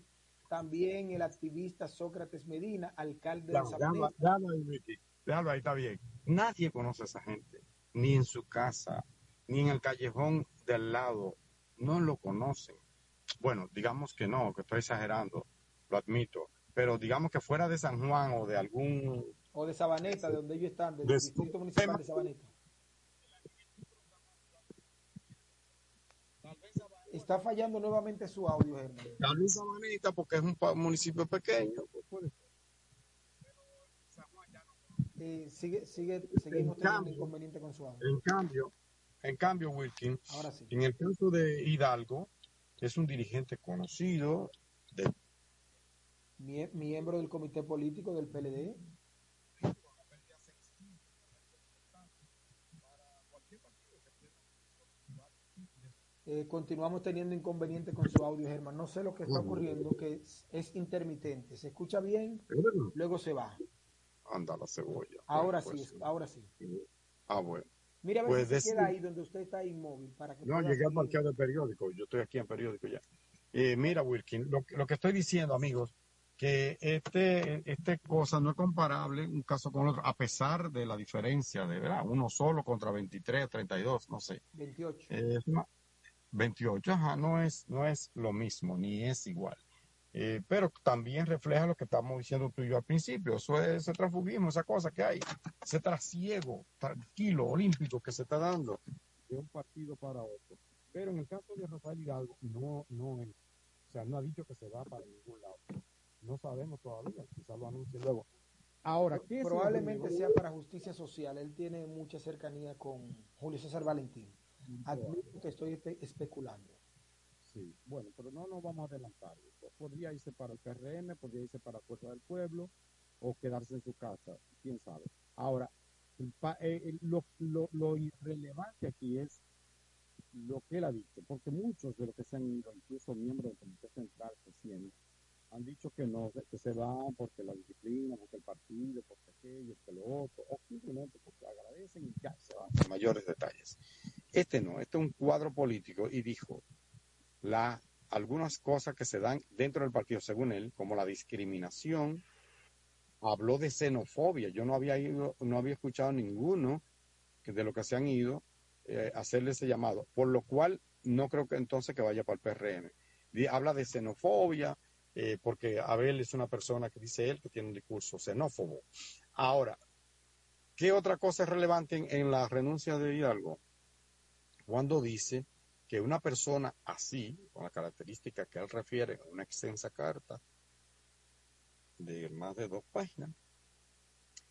También el activista Sócrates Medina, alcalde de déjalo, Sabaneta. déjalo ahí, Ricky. Déjalo ahí, está bien. Nadie conoce a esa gente, ni en su casa, ni en el callejón del lado. No lo conocen. Bueno, digamos que no, que estoy exagerando, lo admito. Pero digamos que fuera de San Juan o de algún O de Sabaneta, de donde ellos están, del De- distrito municipal de Sabaneta. Está fallando nuevamente su audio, Germán. Tal vez Sabaneta, porque es un municipio pequeño. pues, puede ser. Eh, sigue, sigue, seguimos En teniendo cambio- inconveniente con su audio. En cambio, En cambio, Wilkin, Ahora sí. en el caso de Hidalgo, es un dirigente conocido de miembro del comité político del PLD. Eh, continuamos teniendo inconveniente con su audio, Germán. No sé lo que está ocurriendo, que es, es intermitente. Se escucha bien, luego se va. Anda la cebolla. Ahora Bueno, sí, pues, ahora sí. Ah, bueno. Mira a ver Pues si se queda ahí donde usted está inmóvil para que No, llegué parqueo del periódico. Yo estoy aquí en periódico ya. Eh, mira, Wilkin, lo, lo que estoy diciendo, amigos, que este, este cosa no es comparable un caso con otro, a pesar de la diferencia de ¿verdad? uno solo contra 23, 32, no sé. 28. Es una- 28, ajá, no es, no es lo mismo, ni es igual. Eh, pero también refleja lo que estamos diciendo tú y yo al principio. Eso es ese transfugismo, esa cosa que hay, ese trasiego tranquilo, olímpico que se está dando de un partido para otro. Pero en el caso de Rafael Hidalgo, no, no es. O sea, no ha dicho que se va para ningún lado. No sabemos todavía, quizás lo anuncie luego. Ahora, ¿qué Probablemente sea para justicia social. Él tiene mucha cercanía con Julio César Valentín. Admito que estoy espe- especulando. Sí, bueno, pero no nos vamos a adelantar. Podría irse para el PRM, podría irse para Fuerza del Pueblo o quedarse en su casa, quién sabe. Ahora, el eh, el- lo, lo, lo irrelevante aquí es lo que él ha dicho, porque muchos de los que se han ido, incluso miembros del Comité Central recién, han dicho que no, que se van porque la disciplina, porque el partido, porque aquello, que lo otro, o simplemente porque agradecen y ya se van. Sin mayores detalles. Este no, este es un cuadro político y dijo la, algunas cosas que se dan dentro del partido, según él, como la discriminación, habló de xenofobia. Yo no había ido, no había escuchado ninguno de lo que se han ido eh, hacerle ese llamado, por lo cual no creo que entonces que vaya para el PRM. Habla de xenofobia, eh, porque Abel es una persona que dice él que tiene un discurso xenófobo. Ahora, ¿qué otra cosa es relevante en, en la renuncia de Hidalgo? Cuando dice que una persona así, con la característica que él refiere en una extensa carta de más de dos páginas,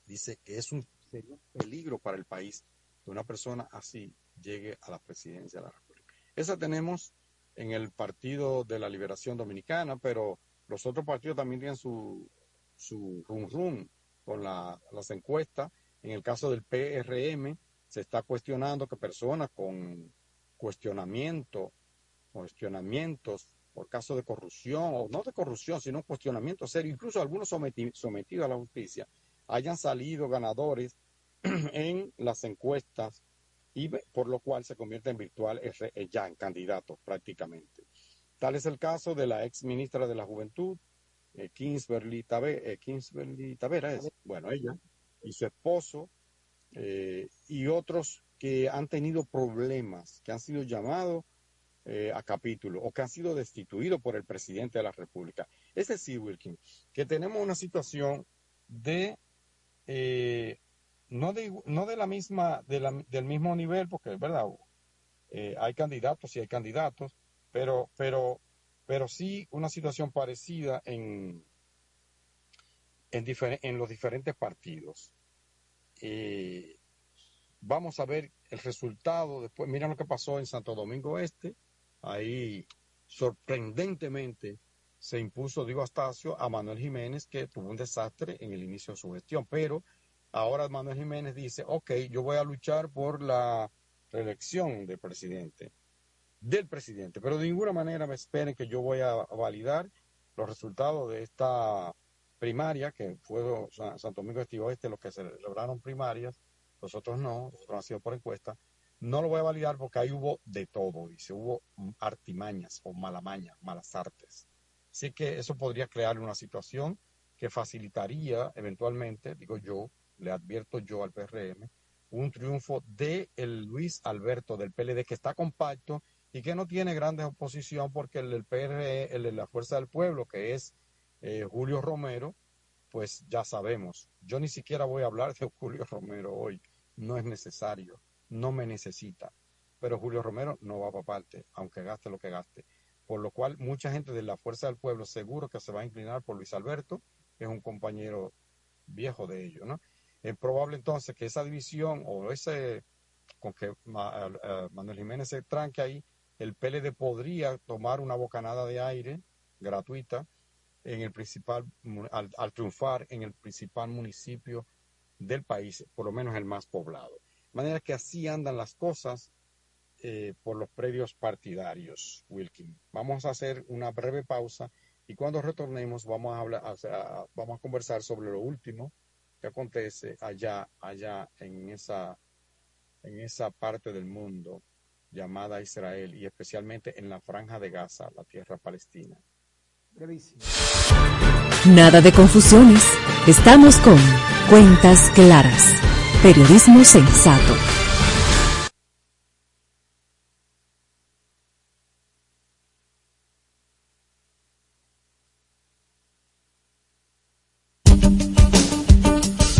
dice que es un serio peligro para el país que una persona así llegue a la presidencia de la República. Esa tenemos en el Partido de la Liberación Dominicana, pero los otros partidos también tienen su, su rum rum con la- las encuestas. En el caso del PRM, se está cuestionando que personas con cuestionamiento, cuestionamientos por caso de corrupción, o no de corrupción, sino cuestionamiento serio, incluso algunos someti- sometidos a la justicia, hayan salido ganadores en las encuestas y por lo cual se convierte en virtual eh, ya en candidato prácticamente. Tal es el caso de la ex ministra de la Juventud, eh, Kingsbury, Tabe- eh, Tavera, es, bueno, ella y su esposo, eh, y otros que han tenido problemas, que han sido llamados eh, a capítulo o que han sido destituidos por el presidente de la República. Es decir, Wilkin, que tenemos una situación de eh, no de no de la misma de la- del mismo nivel, porque es verdad, eh, hay candidatos y hay candidatos, pero pero pero sí una situación parecida en en, los diferentes partidos. Eh, vamos a ver el resultado después. Mira lo que pasó en Santo Domingo Este. Ahí sorprendentemente se impuso Diego Astacio a Manuel Jiménez, que tuvo un desastre en el inicio de su gestión. Pero ahora Manuel Jiménez dice, ok, yo voy a luchar por la reelección del presidente, del presidente, pero de ninguna manera me esperen que yo voy a validar los resultados de esta primaria, que fue Sa- Santo Domingo Este Oeste los que celebraron primarias, los otros no, los otros han sido por encuesta. No lo voy a validar porque ahí hubo de todo, dice, hubo artimañas o malamañas, malas artes. Así que eso podría crear una situación que facilitaría eventualmente, digo yo, le advierto yo al PRM, un triunfo de el Luis Alberto del PLD que está compacto y que no tiene grandes oposición porque el del PRE, el de la Fuerza del Pueblo, que es eh, Julio Romero, pues ya sabemos. Yo ni siquiera voy a hablar de Julio Romero hoy, no es necesario, no me necesita. Pero Julio Romero no va para parte, aunque gaste lo que gaste. Por lo cual, mucha gente de la Fuerza del Pueblo seguro que se va a inclinar por Luis Alberto, que es un compañero viejo de ellos, ¿no? Es probable entonces que esa división o ese con que Ma- eh, Manuel Jiménez se tranque ahí, el PLD podría tomar una bocanada de aire gratuita en el principal, al, triunfar en el principal municipio del país, por lo menos el más poblado. De manera que así andan las cosas eh, por los predios partidarios, Wilkin. Vamos a hacer una breve pausa y cuando retornemos vamos a hablar, vamos a conversar sobre lo último que acontece allá, allá en esa, en esa parte del mundo llamada Israel y especialmente en la franja de Gaza, la tierra palestina. Nada de confusiones. Estamos con Cuentas Claras. Periodismo sensato.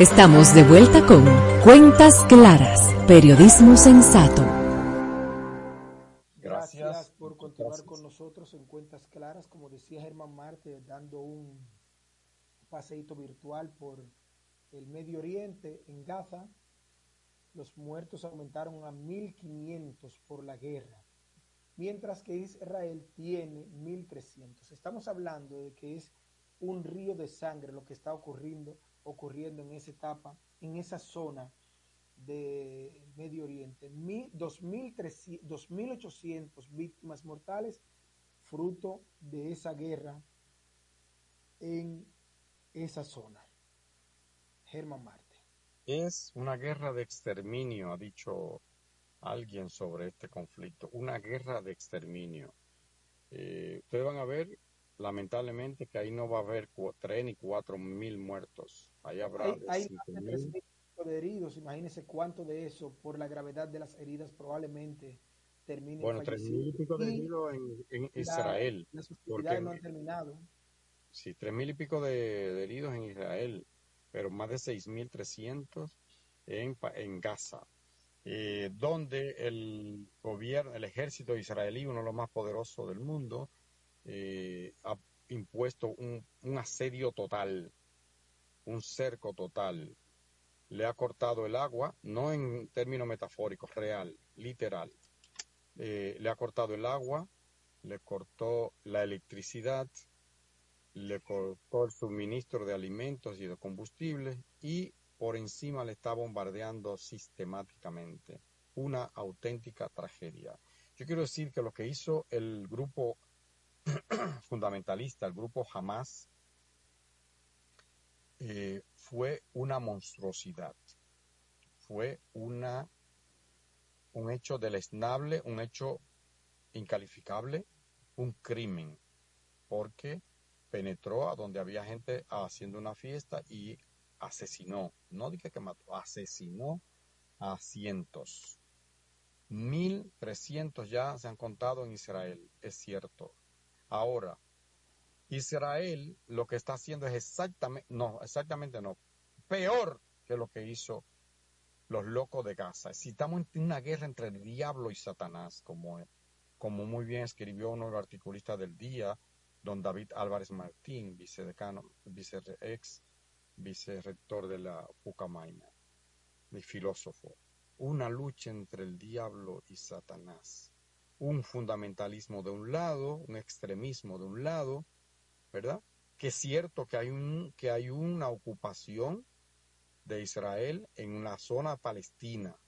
Estamos de vuelta con Cuentas Claras, periodismo sensato. Gracias por continuar con nosotros en Cuentas Claras, como decía Germán Marte, dando un paseíto virtual por el Medio Oriente, en Gaza. Los muertos aumentaron a 1.500 por la guerra, mientras que Israel tiene 1.300. Estamos hablando de que es un río de sangre lo que está ocurriendo, ocurriendo en esa etapa, en esa zona de Medio Oriente. Mil- 2.300 2.800 víctimas mortales fruto de esa guerra en esa zona. Germán Marte. Es una guerra de exterminio, ha dicho alguien sobre este conflicto. Una guerra de exterminio. Eh, ustedes van a ver, lamentablemente, que ahí no va a haber tres ni cuatro mil muertos. Ahí habrá Hay, hay más de mil. 3.000 de heridos. Imagínense cuánto de eso, por la gravedad de las heridas, probablemente termine Bueno, tres mil y pico de heridos en, en la- Israel. Las porque no han terminado. Sí, tres mil y pico de, de heridos en Israel, pero más de seis mil trescientos en, en Gaza, eh, donde el gobierno, el ejército israelí, uno de los más poderosos del mundo, eh, ha impuesto un, un asedio total, un cerco total. Le ha cortado el agua, no en términos metafóricos, real, literal. Eh, le ha cortado el agua, le cortó la electricidad, le cortó el suministro de alimentos y de combustibles y por encima le está bombardeando sistemáticamente. Una auténtica tragedia. Yo quiero decir que lo que hizo el grupo fundamentalista, el grupo Hamas, eh, fue una monstruosidad. Fue una, un hecho deleznable, un hecho incalificable, un crimen, porque penetró a donde había gente haciendo una fiesta y asesinó, no dije que mató, asesinó a cientos. 1.300 ya se han contado en Israel, es cierto. Ahora, Israel lo que está haciendo es exactamente, no, exactamente no, peor que lo que hizo los locos de Gaza. Si estamos en una guerra entre el diablo y Satanás, como, como muy bien escribió uno de los articulistas del día, don David Álvarez Martín, vicedecano, vice, ex vicerrector de la Pucamaima, mi filósofo. Una lucha entre el diablo y Satanás. Un fundamentalismo de un lado, un extremismo de un lado, ¿verdad? Que es cierto que hay, un, que hay una ocupación de Israel en la zona palestina.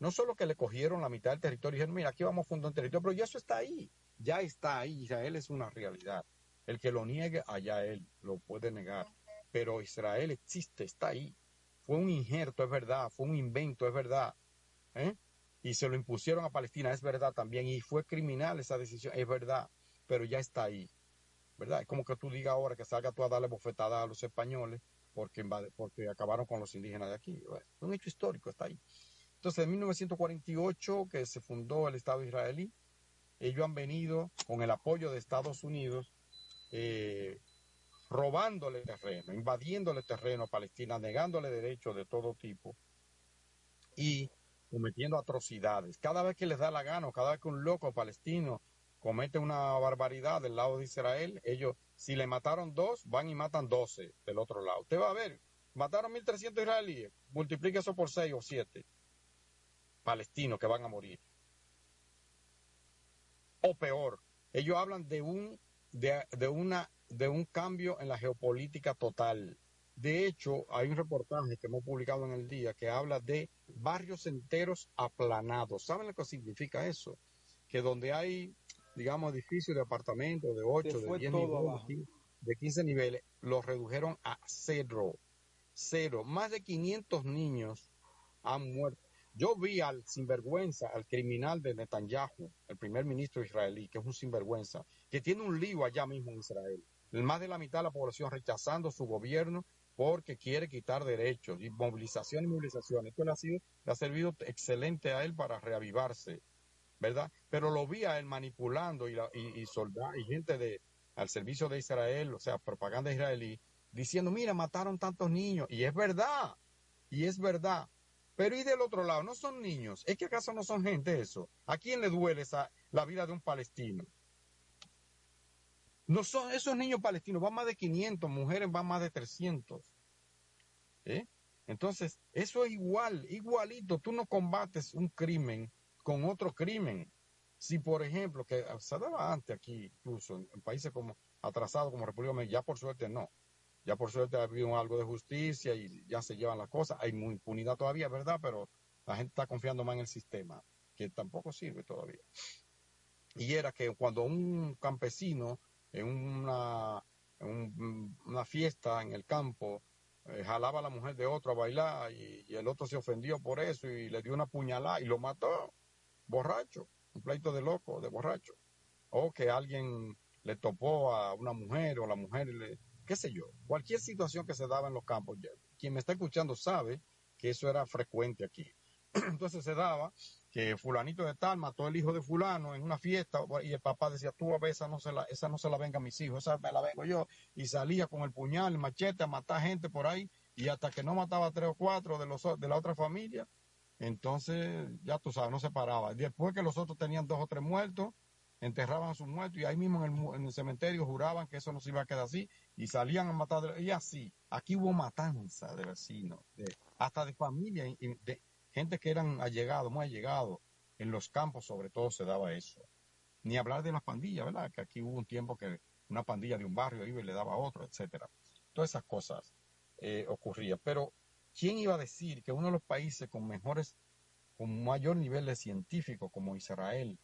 No solo que le cogieron la mitad del territorio y dijeron, mira, aquí vamos a fundar un territorio, pero ya eso está ahí, ya está ahí, Israel es una realidad. El que lo niegue, allá él lo puede negar, pero Israel existe, está ahí. Fue un injerto, es verdad, fue un invento, es verdad. ¿eh? Y se lo impusieron a Palestina, es verdad también, y fue criminal esa decisión, es verdad, pero ya está ahí. ¿verdad? Es como que tú digas ahora que salga tú a darle bofetada a los españoles porque, invade- porque acabaron con los indígenas de aquí. Un hecho histórico, está ahí. Entonces, en 1948, que se fundó el Estado israelí, ellos han venido con el apoyo de Estados Unidos eh, robándole terreno, invadiéndole terreno a Palestina, negándole derechos de todo tipo y cometiendo atrocidades. Cada vez que les da la gana, cada vez que un loco palestino comete una barbaridad del lado de Israel, ellos, si le mataron dos, van y matan doce del otro lado. Usted va a ver, mataron 1.300 israelíes, multiplique eso por seis o siete palestinos que van a morir. O peor, ellos hablan de un, de, de una, de un cambio en la geopolítica total. De hecho, hay un reportaje que hemos publicado en el día que habla de barrios enteros aplanados. ¿Saben lo que significa eso? Que donde hay, digamos, edificios de apartamentos de 8, de 10 niveles, de 15 niveles, los redujeron a cero. Cero. Más de 500 niños han muerto. Yo vi al sinvergüenza, al criminal de Netanyahu, el primer ministro israelí, que es un sinvergüenza, que tiene un lío allá mismo en Israel. Más de la mitad de la población rechazando su gobierno porque quiere quitar derechos y movilización y movilización. Esto le ha, sido, le ha servido excelente a él para reavivarse, ¿verdad? Pero lo vi a él manipulando y, la, y, y gente de, al servicio de Israel, o sea, propaganda israelí, diciendo, mira, mataron tantos niños. Y es verdad, y es verdad. Pero y del otro lado, no son niños. ¿Es que acaso no son gente eso? ¿A quién le duele esa, la vida de un palestino? No son esos niños palestinos, van más de 500, mujeres van más de 300. ¿Eh? Entonces, eso es igual, igualito. Tú no combates un crimen con otro crimen. Si, por ejemplo, que se daba antes aquí, incluso en, países como atrasados como República ya por suerte no. Ya por suerte ha habido algo de justicia y ya se llevan las cosas. Hay muy impunidad todavía, ¿verdad? Pero la gente está confiando más en el sistema, que tampoco sirve todavía. Y era que cuando un campesino en una, en un, una fiesta en el campo eh, jalaba a la mujer de otro a bailar y, y, el otro se ofendió por eso y le dio una puñalada y lo mató, borracho, un pleito de loco, de borracho. O que alguien le topó a una mujer o la mujer le, qué sé yo, cualquier situación que se daba en los campos. Quien me está escuchando sabe que eso era frecuente aquí. Entonces se daba fulanito de tal mató el hijo de fulano en una fiesta y el papá decía, tú a ver, esa no se la, esa no se la venga a mis hijos, esa me la vengo yo. Y salía con el puñal, el machete a matar gente por ahí y hasta que no mataba a tres o cuatro de, los, de la otra familia, entonces ya tú sabes, no se paraba. Después que los otros tenían dos o tres muertos, enterraban a sus muertos y ahí mismo en el, en el, cementerio juraban que eso no se iba a quedar así y salían a matar y así aquí hubo matanza de vecinos de, hasta de familia de gente que eran allegados muy allegados en los campos sobre todo se daba eso. Ni hablar de las pandillas verdad que aquí hubo un tiempo que una pandilla de un barrio iba y le daba a otro etcétera. Todas esas cosas eh, ocurrían. Pero quién iba a decir que uno de los países con mejores con mayor nivel de científico como Israel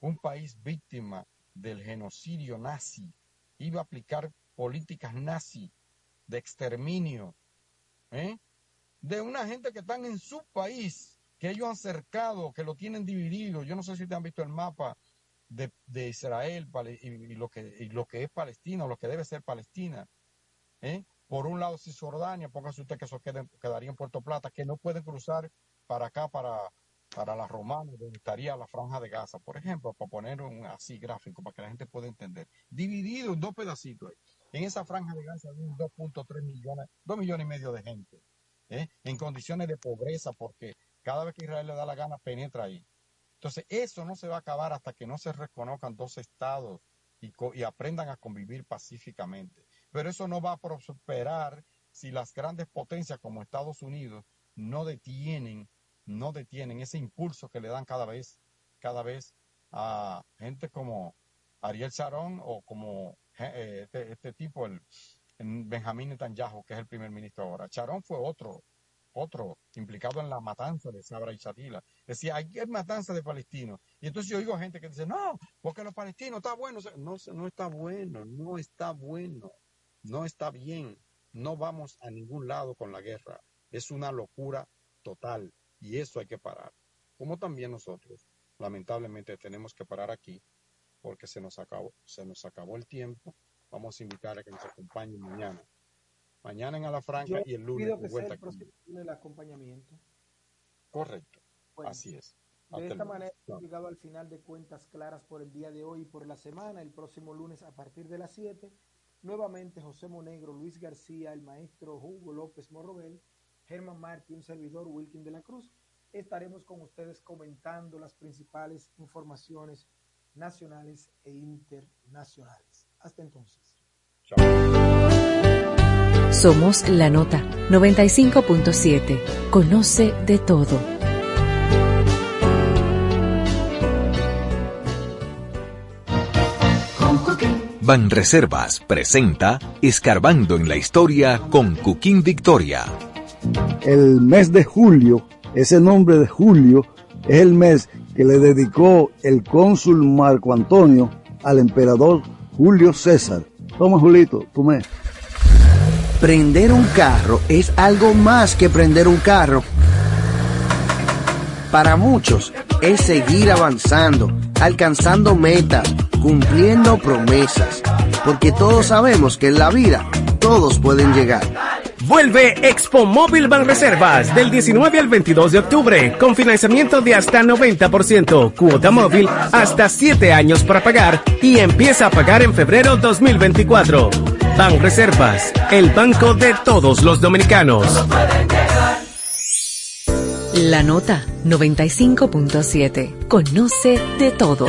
un país víctima del genocidio nazi iba a aplicar políticas nazi de exterminio ¿eh? De una gente que están en su país, que ellos han cercado, que lo tienen dividido. Yo no sé si te han visto el mapa de, de Israel y, lo que, y lo que es Palestina, o lo que debe ser Palestina. ¿eh? Por un lado Cisjordania, póngase usted que eso quedaría en Puerto Plata, que no pueden cruzar para acá, para, para la romana, donde estaría la franja de Gaza, por ejemplo, para poner un así gráfico, para que la gente pueda entender. Dividido en dos pedacitos. En esa franja de Gaza hay 2.3 millones, 2 millones y medio de gente, ¿eh? en condiciones de pobreza, porque cada vez que Israel le da la gana, penetra ahí. Entonces, eso no se va a acabar hasta que no se reconozcan dos estados y, y aprendan a convivir pacíficamente. Pero eso no va a prosperar si las grandes potencias como Estados Unidos no detienen no detienen ese impulso que le dan cada vez, cada vez a gente como Ariel Sharon o como eh, este, este, tipo, el, Benjamín Netanyahu, que es el primer ministro ahora. Sharon fue otro, otro implicado en la matanza de Sabra y Shatila. Decía, hay matanza de palestinos. Y entonces yo oigo gente que dice, no, porque los palestinos está bueno. No, no está bueno, no está bueno, no está bien. No vamos a ningún lado con la guerra. Es una locura total. Y eso hay que parar. Como también nosotros, lamentablemente, tenemos que parar aquí porque se nos acabó, se nos acabó el tiempo. Vamos a invitar a que nos acompañen mañana. Mañana en Alafranca Yo y el lunes pido que vuelta sea el, el acompañamiento. Correcto. Bueno. Así es. De esta manera hemos llegado al final de cuentas claras por el día de hoy y por la semana. El próximo lunes a partir de las 7, nuevamente José Monegro, Luis García, el maestro Hugo López Morrobel, Germán Martí, un servidor Wilkin de la Cruz. Estaremos con ustedes comentando las principales informaciones nacionales e internacionales. Hasta entonces. Somos la nota 95.7. Conoce de todo. Banreservas presenta Escarbando en la Historia con Cuquín Victoria. El mes de julio, ese nombre de julio, es el mes que le dedicó el cónsul Marco Antonio al emperador Julio César. Toma, Julito, come. Prender un carro es algo más que prender un carro. Para muchos es seguir avanzando, alcanzando metas, cumpliendo promesas, porque todos sabemos que en la vida todos pueden llegar. Vuelve Expo Móvil Banreservas del 19 al 22 de octubre con financiamiento de hasta 90%, cuota móvil hasta 7 años para pagar y empieza a pagar en febrero 2024. Banreservas, el banco de todos los dominicanos. La nota 95.7. Conoce de todo.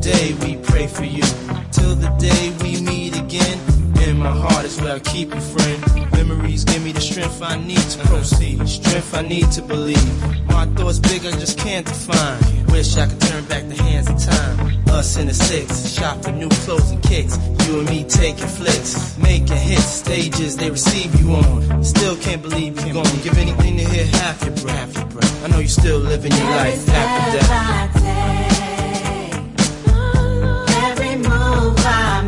Day we pray for you. Till the day we meet again. In my heart is where I keep you, friend. Memories give me the strength I need to proceed. Strength I need to believe. My thoughts big, I just can't define. Wish I could turn back the hands of time. Us in the six, shop for new clothes and kicks. You and me taking flicks, making hits, stages they receive you on. Still can't believe you're gone. Give anything to hear half your breath. I know you're still living your life after death. Time.